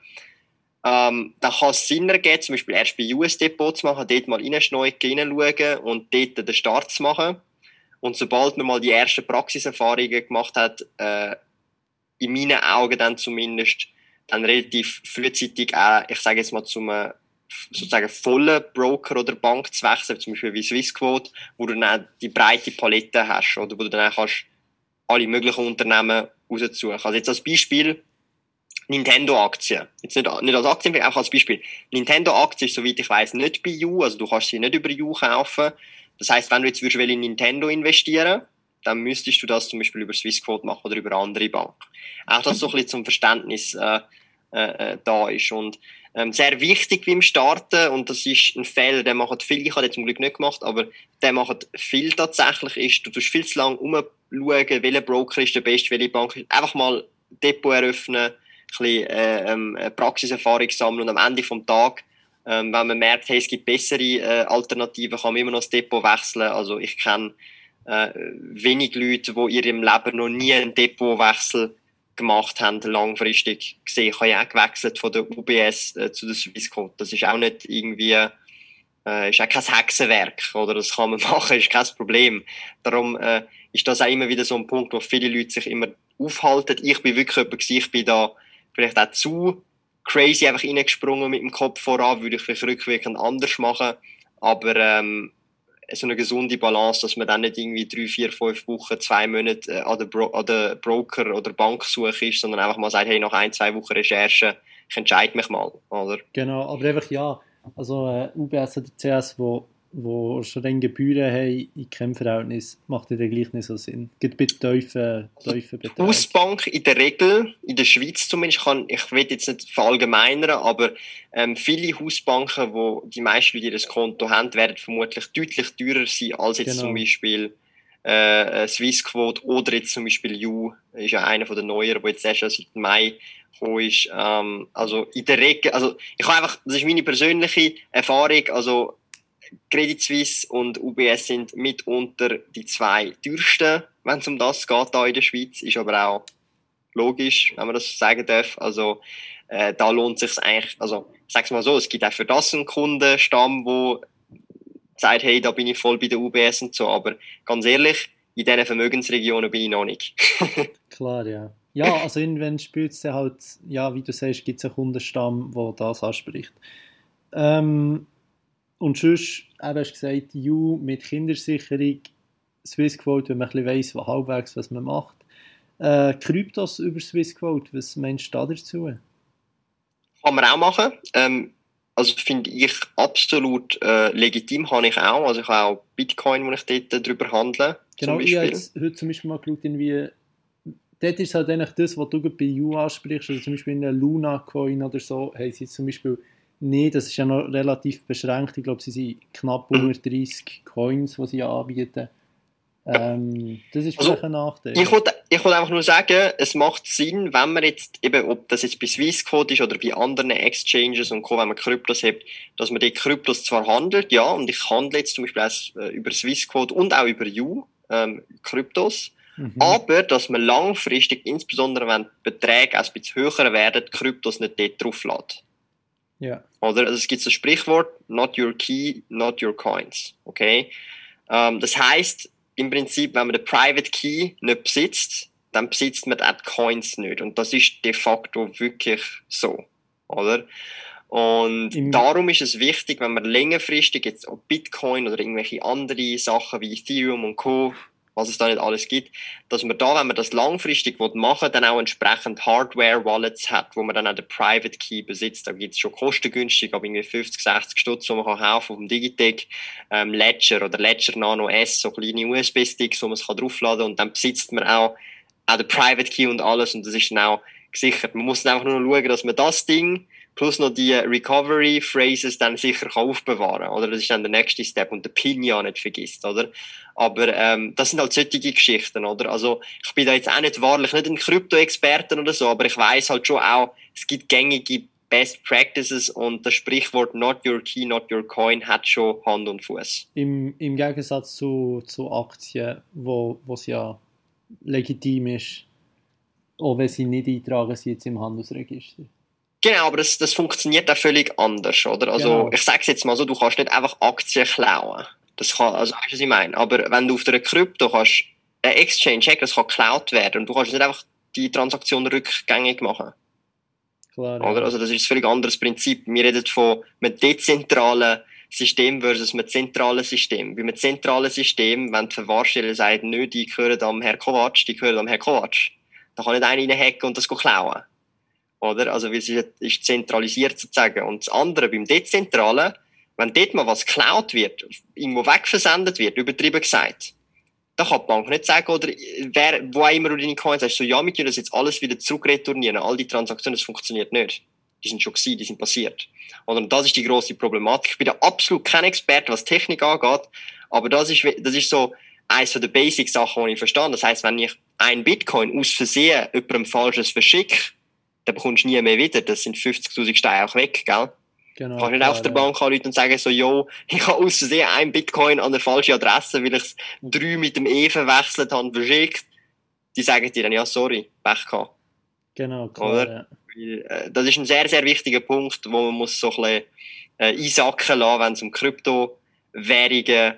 ähm, dann kann es Sinn ergeben, zum Beispiel erst bei US-Depot zu machen, dort mal reinschneiden, reinschauen und dort den Start zu machen. Und sobald man mal die ersten Praxiserfahrungen gemacht hat, äh, in meinen Augen dann zumindest, dann relativ frühzeitig auch, ich sage jetzt mal, zum äh, sozusagen vollen Broker oder Bank zu wechseln, zum Beispiel wie Swissquote, wo du dann auch die breite Palette hast, oder wo du dann auch kannst alle möglichen Unternehmen raussuchen. Also jetzt als Beispiel, Nintendo-Aktien. Jetzt nicht, nicht als Aktien, auch als Beispiel. Nintendo-Aktien ist, soweit ich weiß, nicht bei You, also du kannst sie nicht über You kaufen. Das heißt, wenn du jetzt würdest in Nintendo investieren, dann müsstest du das zum Beispiel über Swissquote machen oder über andere Banken. Auch dass so ein bisschen zum Verständnis äh, äh, äh, da ist. Und ähm, sehr wichtig beim Starten, und das ist ein Fehler, den machen viele, ich habe den zum Glück nicht gemacht, aber der macht viel tatsächlich, ist, du tust viel zu lange umschauen, welcher Broker ist der beste, welche Bank ist. Einfach mal Depot eröffnen, bisschen äh, ähm, Praxiserfahrung sammeln und am Ende vom Tag, ähm, wenn man merkt, hey, es gibt bessere äh, Alternativen, kann man immer noch das Depot wechseln. Also ich kenne äh, wenig Leute, die in ihrem Leben noch nie einen Depotwechsel gemacht haben, langfristig gesehen. Ich habe ja auch gewechselt von der UBS äh, zu der Swissquote. Das ist auch nicht irgendwie, äh, ist auch kein Hexenwerk, oder? Das kann man machen, ist kein Problem. Darum äh, ist das auch immer wieder so ein Punkt, wo viele Leute sich immer aufhalten. Ich bin wirklich jemand, ich bin da vielleicht auch zu crazy einfach reingesprungen mit dem Kopf voran, würde ich vielleicht rückwirkend anders machen. Aber ähm, so eine gesunde Balance, dass man dann nicht irgendwie drei, vier, fünf Wochen, zwei Monate äh, an, der Bro an der Broker- oder Banksuche ist, sondern einfach mal sagt, hey, nach ein, zwei Wochen Recherche, ich entscheide mich mal, oder? Genau, aber einfach ja, also äh, UBS oder CS, wo wo schon dann Gebühren haben in keinem Verhältnis, macht ja gleich nicht so Sinn. Gibt bei tiefen, tiefen Beträgen. Hausbank in der Regel, in der Schweiz zumindest, ich, kann, ich will jetzt nicht verallgemeinern, aber ähm, viele Hausbanken, wo die meisten Leute ihr Konto haben, werden vermutlich deutlich teurer sein als jetzt genau. zum Beispiel äh, äh Swissquote oder jetzt zum Beispiel U, ist ja einer von den neueren, der jetzt erst seit Mai gekommen ist. Ähm, also in der Regel, also ich habe einfach, das ist meine persönliche Erfahrung, also Credit Suisse und UBS sind mitunter die zwei teuersten, wenn es um das geht, da in der Schweiz. Ist aber auch logisch, wenn man das sagen darf. Also äh, da lohnt sich eigentlich, also ich sag's mal so, es gibt auch für das einen Kundenstamm, wo sagt, hey, da bin ich voll bei der UBS und so, aber ganz ehrlich, in diesen Vermögensregionen bin ich noch nicht. Klar, ja. Ja, also irgendwann spielt es halt, ja, wie du sagst, gibt es einen Kundenstamm, der das anspricht. Ähm, und sonst, eben hast du gesagt, You mit Kindersicherung, Swissquote, wenn man ein bisschen weiss, was halbwegs, was man macht. Äh, Kryptos über Swissquote, was meinst du da dazu? Kann man auch machen. Ähm, also finde ich absolut äh, legitim, habe ich auch. Also ich habe auch Bitcoin, wo ich dort drüber handle. Genau, ich habe jetzt heute zum Beispiel mal geschaut, wie dort ist halt eigentlich das, was du bei You ansprichst, also zum Beispiel in der Luna-Coin oder so, haben sie zum Beispiel nicht, das ist ja noch relativ beschränkt, ich glaube, sie sind knapp mhm. unter 30 Coins, die sie anbieten. Ähm, das ist also, vielleicht ein Nachteil. Ich wollte, ich wollte einfach nur sagen, es macht Sinn, wenn man jetzt eben, ob das jetzt bei Swissquote ist oder bei anderen Exchanges und Co., wenn man Kryptos hat, dass man die Kryptos zwar handelt, ja, und ich handle jetzt zum Beispiel auch äh, über Swissquote und auch über You, ähm, Kryptos, mhm. aber dass man langfristig, insbesondere wenn die Beträge ein bisschen höher werden, Kryptos nicht dort drauf lässt. Ja. Oder? Also es gibt das Sprichwort, not your key, not your coins. Okay? Ähm, das heißt, im Prinzip, wenn man den Private Key nicht besitzt, dann besitzt man die Coins nicht. Und das ist de facto wirklich so. Oder? Und Im darum ist es wichtig, wenn man längerfristig jetzt Bitcoin oder irgendwelche andere Sachen wie Ethereum und Co was es da nicht alles gibt, dass man da, wenn man das langfristig machen will, dann auch entsprechend Hardware-Wallets hat, wo man dann auch den Private Key besitzt. Da gibt es schon kostengünstig, aber irgendwie 50, 60 Stutz, die man kann kaufen auf dem Digitec, ähm, Ledger oder Ledger Nano S, so kleine USB-Sticks, wo man es draufladen kann und dann besitzt man auch, auch den Private Key und alles und das ist dann auch gesichert. Man muss dann einfach nur schauen, dass man das Ding plus noch die Recovery Phrases dann sicher aufbewahren oder das ist dann der nächste Step und der Pin ja nicht vergisst oder aber ähm, das sind halt solche Geschichten oder also ich bin da jetzt auch nicht wahrlich nicht ein Krypto-Experten oder so aber ich weiß halt schon auch es gibt gängige Best Practices und das Sprichwort Not Your Key, Not Your Coin hat schon Hand und Fuß. Im, Im Gegensatz zu, zu Aktien, wo es ja legitim ist, auch wenn sie nicht eintragen sind im Handelsregister. Genau, aber das, das funktioniert auch völlig anders, oder? Also, genau. ich sag's jetzt mal so, du kannst nicht einfach Aktien klauen. Das kann, also, weißt du, was ich meine? Aber wenn du auf der Krypto kannst, ein Exchange check, das kann geklaut werden und du kannst nicht einfach die Transaktion rückgängig machen. Klar, ja. Oder? Also, das ist ein völlig anderes Prinzip. Wir reden von einem dezentralen System versus einem zentralen System. Bei einem zentralen System, wenn die Verwahrstelle sagt, nö, die gehören am Herr Kovac, die gehören am Herr Kovac. Da kann nicht einer reinhacken und das klauen. Oder? Also, wie es ist zentralisiert sozusagen. Und das andere beim Dezentralen, wenn dort mal was geklaut wird, irgendwo wegversendet wird, übertrieben gesagt, da kann die Bank nicht sagen, oder wer, wo auch immer du deine Coins hast, so, ja, wir können das jetzt alles wieder zurückretournieren, all die Transaktionen, das funktioniert nicht. Die sind schon gewesen, die sind passiert. Und das ist die grosse Problematik. Ich bin da absolut kein Experte, was Technik angeht, aber das ist, das ist so eins der Basic-Sachen, die ich verstehe. Das heißt, wenn ich ein Bitcoin aus Versehen jemandem Falsches verschicke, dann bekommst du nie mehr wieder. Das sind 50.000 Steine auch weg, gell? Genau. Kannst nicht auf der Bank anrufen und sagen so, yo, ich habe aus Versehen ein Bitcoin an der falschen Adresse, weil ich es drei mit dem E verwechselt habe, verschickt. Die sagen dir dann, ja, sorry, Pech gehabt. Genau, klar, Oder? Ja. Äh, das ist ein sehr, sehr wichtiger Punkt, wo man muss so ein bisschen äh, einsacken lassen, wenn es um Kryptowährungen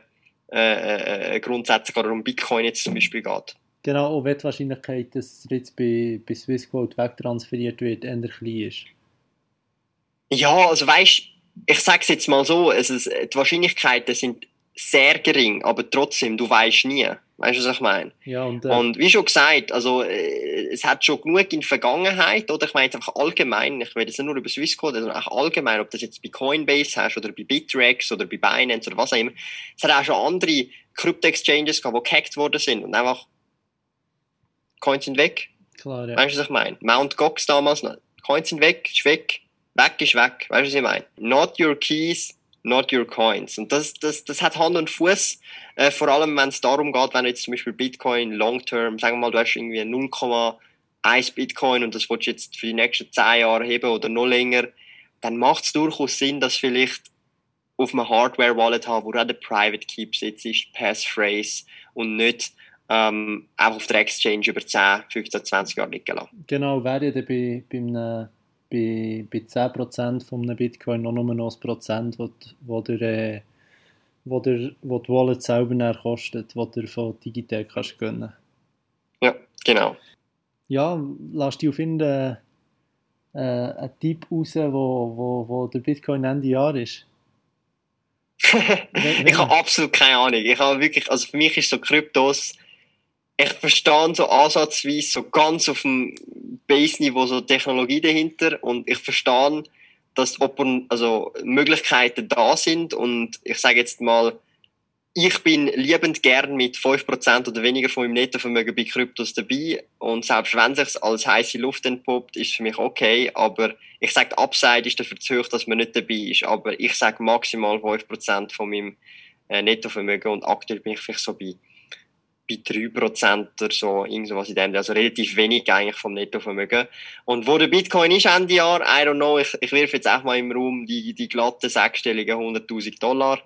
äh, äh, grundsätzlich oder um Bitcoin jetzt zum Beispiel geht. Genau, auch wenn die Wahrscheinlichkeit, dass es jetzt bei, bei Swissquote wegtransferiert wird, eher klein ist. Ja, also weißt ich sage es jetzt mal so, es ist, die Wahrscheinlichkeiten sind sehr gering, aber trotzdem, du weißt nie. Weißt du, was ich meine? Ja, und, äh, und wie schon gesagt, also, äh, es hat schon genug in der Vergangenheit, oder ich meine jetzt einfach allgemein, ich will jetzt nicht nur über Swissquote, sondern auch allgemein, ob das jetzt bei Coinbase hast oder bei Bitrex oder bei Binance oder was auch immer. Es hat auch schon andere Krypto-Exchanges gehabt, die gehackt worden sind und einfach Coins sind weg. Klar, ja. Weißt du, was ich meine? Mount Gox damals noch. Coins sind weg, ist weg. Weg ist weg. Weißt du, was ich meine? Not your keys, not your coins. Und das, das, das hat Hand und Fuß. Äh, vor allem, wenn es darum geht, wenn jetzt zum Beispiel Bitcoin long term, sagen wir mal, du hast irgendwie 0,1 Bitcoin und das willst du jetzt für die nächsten 10 Jahre heben oder noch länger, dann macht es durchaus Sinn, dass vielleicht auf einem Hardware-Wallet haben, wo auch den Private Key besitzt, Passphrase und nicht ähm, auch auf der Exchange über 10, 15, 20 Jahre liegen lassen. Genau, wäre ja bei, bei, einem, bei, bei 10% von einem Bitcoin noch nur noch ein Prozent, wo, wo der, äh, wo, der, wo die Wallet selber kostet, wo du von Digital kannst gönnen. Ja, genau. Ja, lass dich auf jeden äh, einen Tipp raus, wo, wo, wo der Bitcoin Ende Jahr ist? ich habe absolut keine Ahnung. Ich habe wirklich, also für mich ist so Kryptos, ich verstehe so ansatzweise so ganz auf dem Base-Niveau so Technologie dahinter und ich verstehe, dass also Möglichkeiten da sind und ich sage jetzt mal, ich bin liebend gern mit 5% oder weniger von meinem Nettovermögen bei Kryptos dabei. Und selbst wenn es sich als heiße Luft entpuppt, ist es für mich okay. Aber ich sage, Upside ist dafür zu hoch, dass man nicht dabei ist. Aber ich sage maximal 5% von meinem äh, Nettovermögen. Und aktuell bin ich vielleicht so bei, bei 3% oder so, irgendwas in dem. Also relativ wenig eigentlich vom Nettovermögen. Und wo der Bitcoin ist Ende Jahr, I don't know, ich, ich wirf jetzt auch mal im Raum die, die glatte sechsstelligen 100.000 Dollar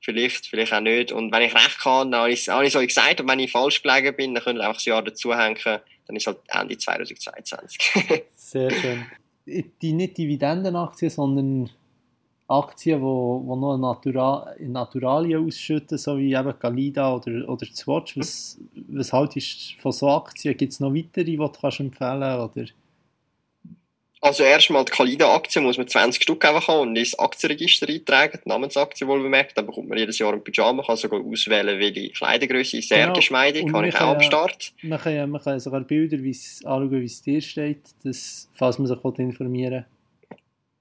Vielleicht, vielleicht auch nicht. Und wenn ich recht kann, dann habe ich, ich so gesagt. Und wenn ich falsch gelegen bin, dann können wir einfach ein Jahr dazuhängen. Dann ist es halt Ende 2022. Sehr schön. Die nicht Dividendenaktien, sondern Aktien, die wo, wo noch Natura, Naturalien ausschütten, so wie eben Galida oder, oder Swatch. Was, was haltest du von so Aktien? Gibt es noch weitere, die du kannst empfehlen kannst? Also erstmal die Kalida-Aktie muss man 20 Stück einfach haben und ins Aktienregister eintragen, die Namensaktie wohl bemerkt, dann bekommt man jedes Jahr ein Pyjama, kann sogar auswählen, welche Kleidergröße, sehr genau. geschmeidig, kann ich auch am Start. Man kann, man kann sogar Bilder anschauen, wie es dir steht, das, falls man sich informieren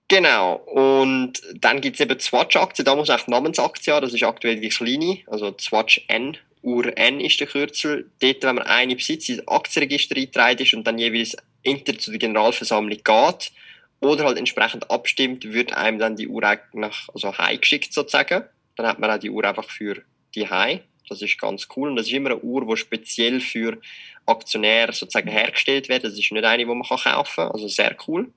Genau, und dann gibt es eben die Swatch-Aktie, da muss auch die Namensaktie haben, das ist aktuell die kleine, also Swatch N, UR-N ist der Kürzel. Dort, wenn man eine besitzt, ins Aktienregister eingetragen ist und dann jeweils inter zu der Generalversammlung geht oder halt entsprechend abstimmt, wird einem dann die Uhr nach, also heimgeschickt sozusagen. Dann hat man auch die Uhr einfach für die Heim. Das ist ganz cool. Und das ist immer eine Uhr, die speziell für Aktionäre sozusagen hergestellt wird. Das ist nicht eine, die man kaufen kann. Also sehr cool.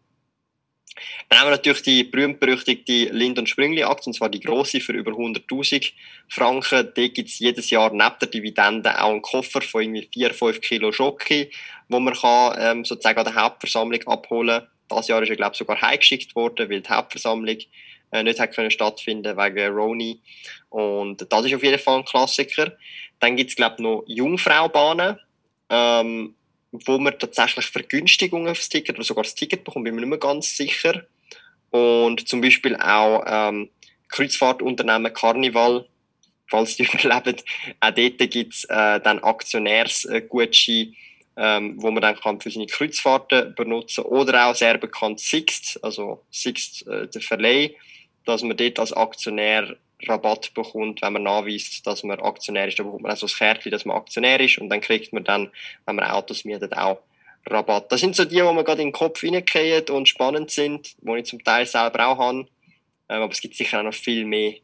Dann haben wir natürlich die berühmt-berüchtigte Lind- und Sprüngli-Aktie, und zwar die grosse für über 100.000 Franken. Da gibt es jedes Jahr neben der Dividende auch einen Koffer von irgendwie 4, 5 Kilo Schoki, wo man kann, ähm, sozusagen an der Hauptversammlung abholen kann. Das Jahr ist er, glaube ich, sogar heimgeschickt worden, weil die Hauptversammlung äh, nicht hat können stattfinden wegen Roni. Und das ist auf jeden Fall ein Klassiker. Dann gibt es, glaube ich, noch Jungfraubahnen. Ähm, wo man tatsächlich Vergünstigungen aufs Ticket oder sogar das Ticket bekommt, bin mir nicht mehr ganz sicher. Und zum Beispiel auch ähm, Kreuzfahrtunternehmen Carnival, falls die überleben, auch dort gibt's äh, dann Aktionärsgutscheine, ähm, wo man dann kann für seine Kreuzfahrten benutzen oder auch sehr bekannt Sixt, also Sixt, äh, der Verleih, dass man dort als Aktionär Rabatt bekommt, wenn man nachweist, dass man Aktionär ist. Da bekommt man auch so ein Kärtchen, dass man Aktionär ist und dann kriegt man dann, wenn man Autos mietet, auch Rabatt. Das sind so die, die man gerade in den Kopf reingehen und spannend sind, die ich zum Teil selber auch habe. Ähm, aber es gibt sicher auch noch viel mehr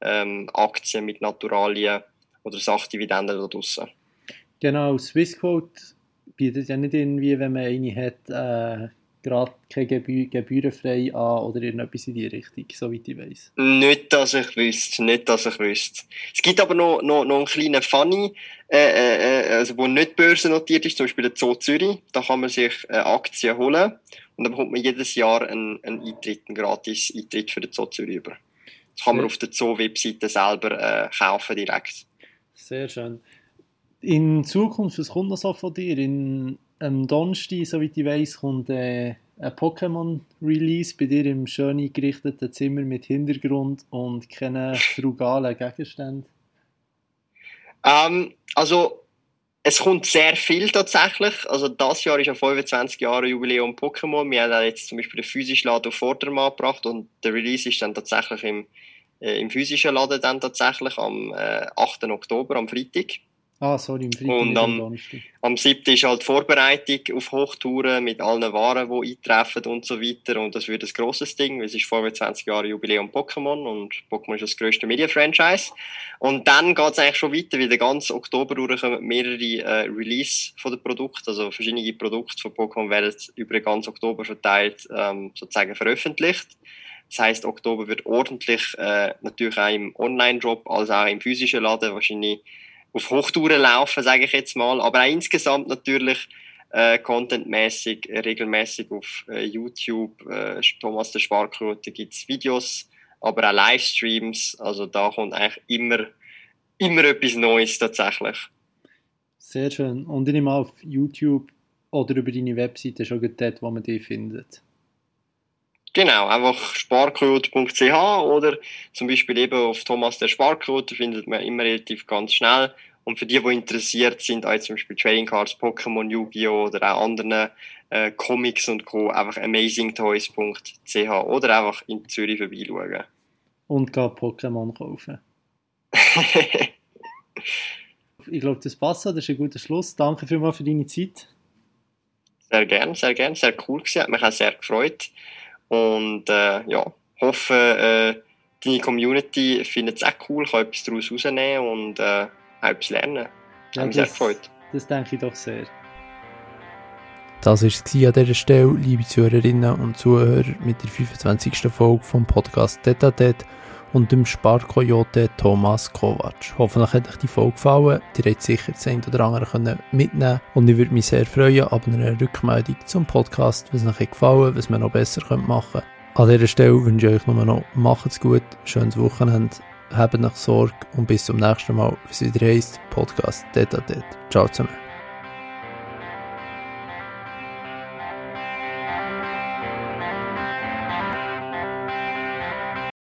ähm, Aktien mit Naturalien oder Sachdividenden da draussen. Genau, Swissquote bietet ja nicht irgendwie, wenn man eine hat, äh, gerade keine Gebü gebührenfrei an oder irgendetwas in die Richtung, soweit ich weiß. Nicht, dass ich wüsste, nicht, dass ich wüsste. Es gibt aber noch, noch, noch einen kleinen Funny, äh, äh, äh also wo nicht börsennotiert ist, zum Beispiel der Zoo Zürich. Da kann man sich äh, Aktien holen und dann bekommt man jedes Jahr einen, einen Eintritt, einen gratis Eintritt für den Zoo Zürich über. Das kann man auf der Zoo-Webseite selber äh, kaufen direkt. Sehr schön. In Zukunft, was kommt noch so von dir? In am Donnerstag, soweit ich weiß, kommt äh, ein Pokémon-Release bei dir im schön eingerichteten Zimmer mit Hintergrund und keinen frugalen Gegenständen. Ähm, also, es kommt sehr viel tatsächlich. Also, das Jahr ist ja 25 Jahre Jubiläum Pokémon. Wir haben jetzt zum Beispiel den physischen Laden auf Vordermann gebracht und der Release ist dann tatsächlich im, äh, im physischen Laden dann tatsächlich am äh, 8. Oktober, am Freitag. Ah, sorry, im Freitag und am, am 7. ist halt Vorbereitung auf Hochtouren mit allen Waren, die eintreffen und so weiter. Und das wird ein grosses Ding, weil es ist 25 Jahre Jubiläum Pokémon und Pokémon ist das grösste Media-Franchise. Und dann geht es eigentlich schon weiter, weil den ganzen Oktober kommen mehrere äh, Release von den Produkten, also verschiedene Produkte von Pokémon werden über den ganzen Oktober verteilt ähm, sozusagen veröffentlicht. Das heißt, Oktober wird ordentlich äh, natürlich auch im Online-Job als auch im physischen Laden wahrscheinlich auf Hochtouren laufen, sage ich jetzt mal. Aber auch insgesamt natürlich äh, contentmäßig, regelmäßig auf äh, YouTube, äh, Thomas der Sparkrute gibt's Videos, aber auch Livestreams. Also da kommt eigentlich immer, immer etwas Neues tatsächlich. Sehr schön. Und ich nehme auf YouTube oder über deine Webseite schon dort, wo man die findet. Genau, einfach sparquote.ch oder zum Beispiel eben auf Thomas der Sparquote findet man immer relativ ganz schnell. Und für die, die interessiert sind, auch zum Beispiel Trading Cards, Pokémon, Yu-Gi-Oh! oder auch anderen äh, Comics und Co., einfach amazingtoys.ch oder einfach in Zürich vorbeischauen. Und gar Pokémon kaufen. ich glaube, das passt. Das ist ein guter Schluss. Danke vielmals für deine Zeit. Sehr gern, sehr gern. Sehr cool gewesen. Hat mich auch sehr gefreut. Und äh, ja, hoffe, äh, deine Community findet es auch cool, kann etwas daraus rausnehmen und äh, auch etwas lernen. Ja, Hat mich sehr gefreut. Das denke ich doch sehr. Das war es an dieser Stelle, liebe Zuhörerinnen und Zuhörer, mit der 25. Folge vom Podcast Detatet und dem Sparkoyote Thomas Kovac. Hoffentlich hat euch die Folge gefallen. Ihr habt sicher das eine oder andere mitnehmen und ich würde mich sehr freuen ab einer Rückmeldung zum Podcast, was euch gefallen was wir noch besser machen können. An dieser Stelle wünsche ich euch nur noch, macht's gut, schönes Wochenende, habt noch Sorge und bis zum nächsten Mal, wie es wieder heisst, Podcast Detatet. Ciao zusammen.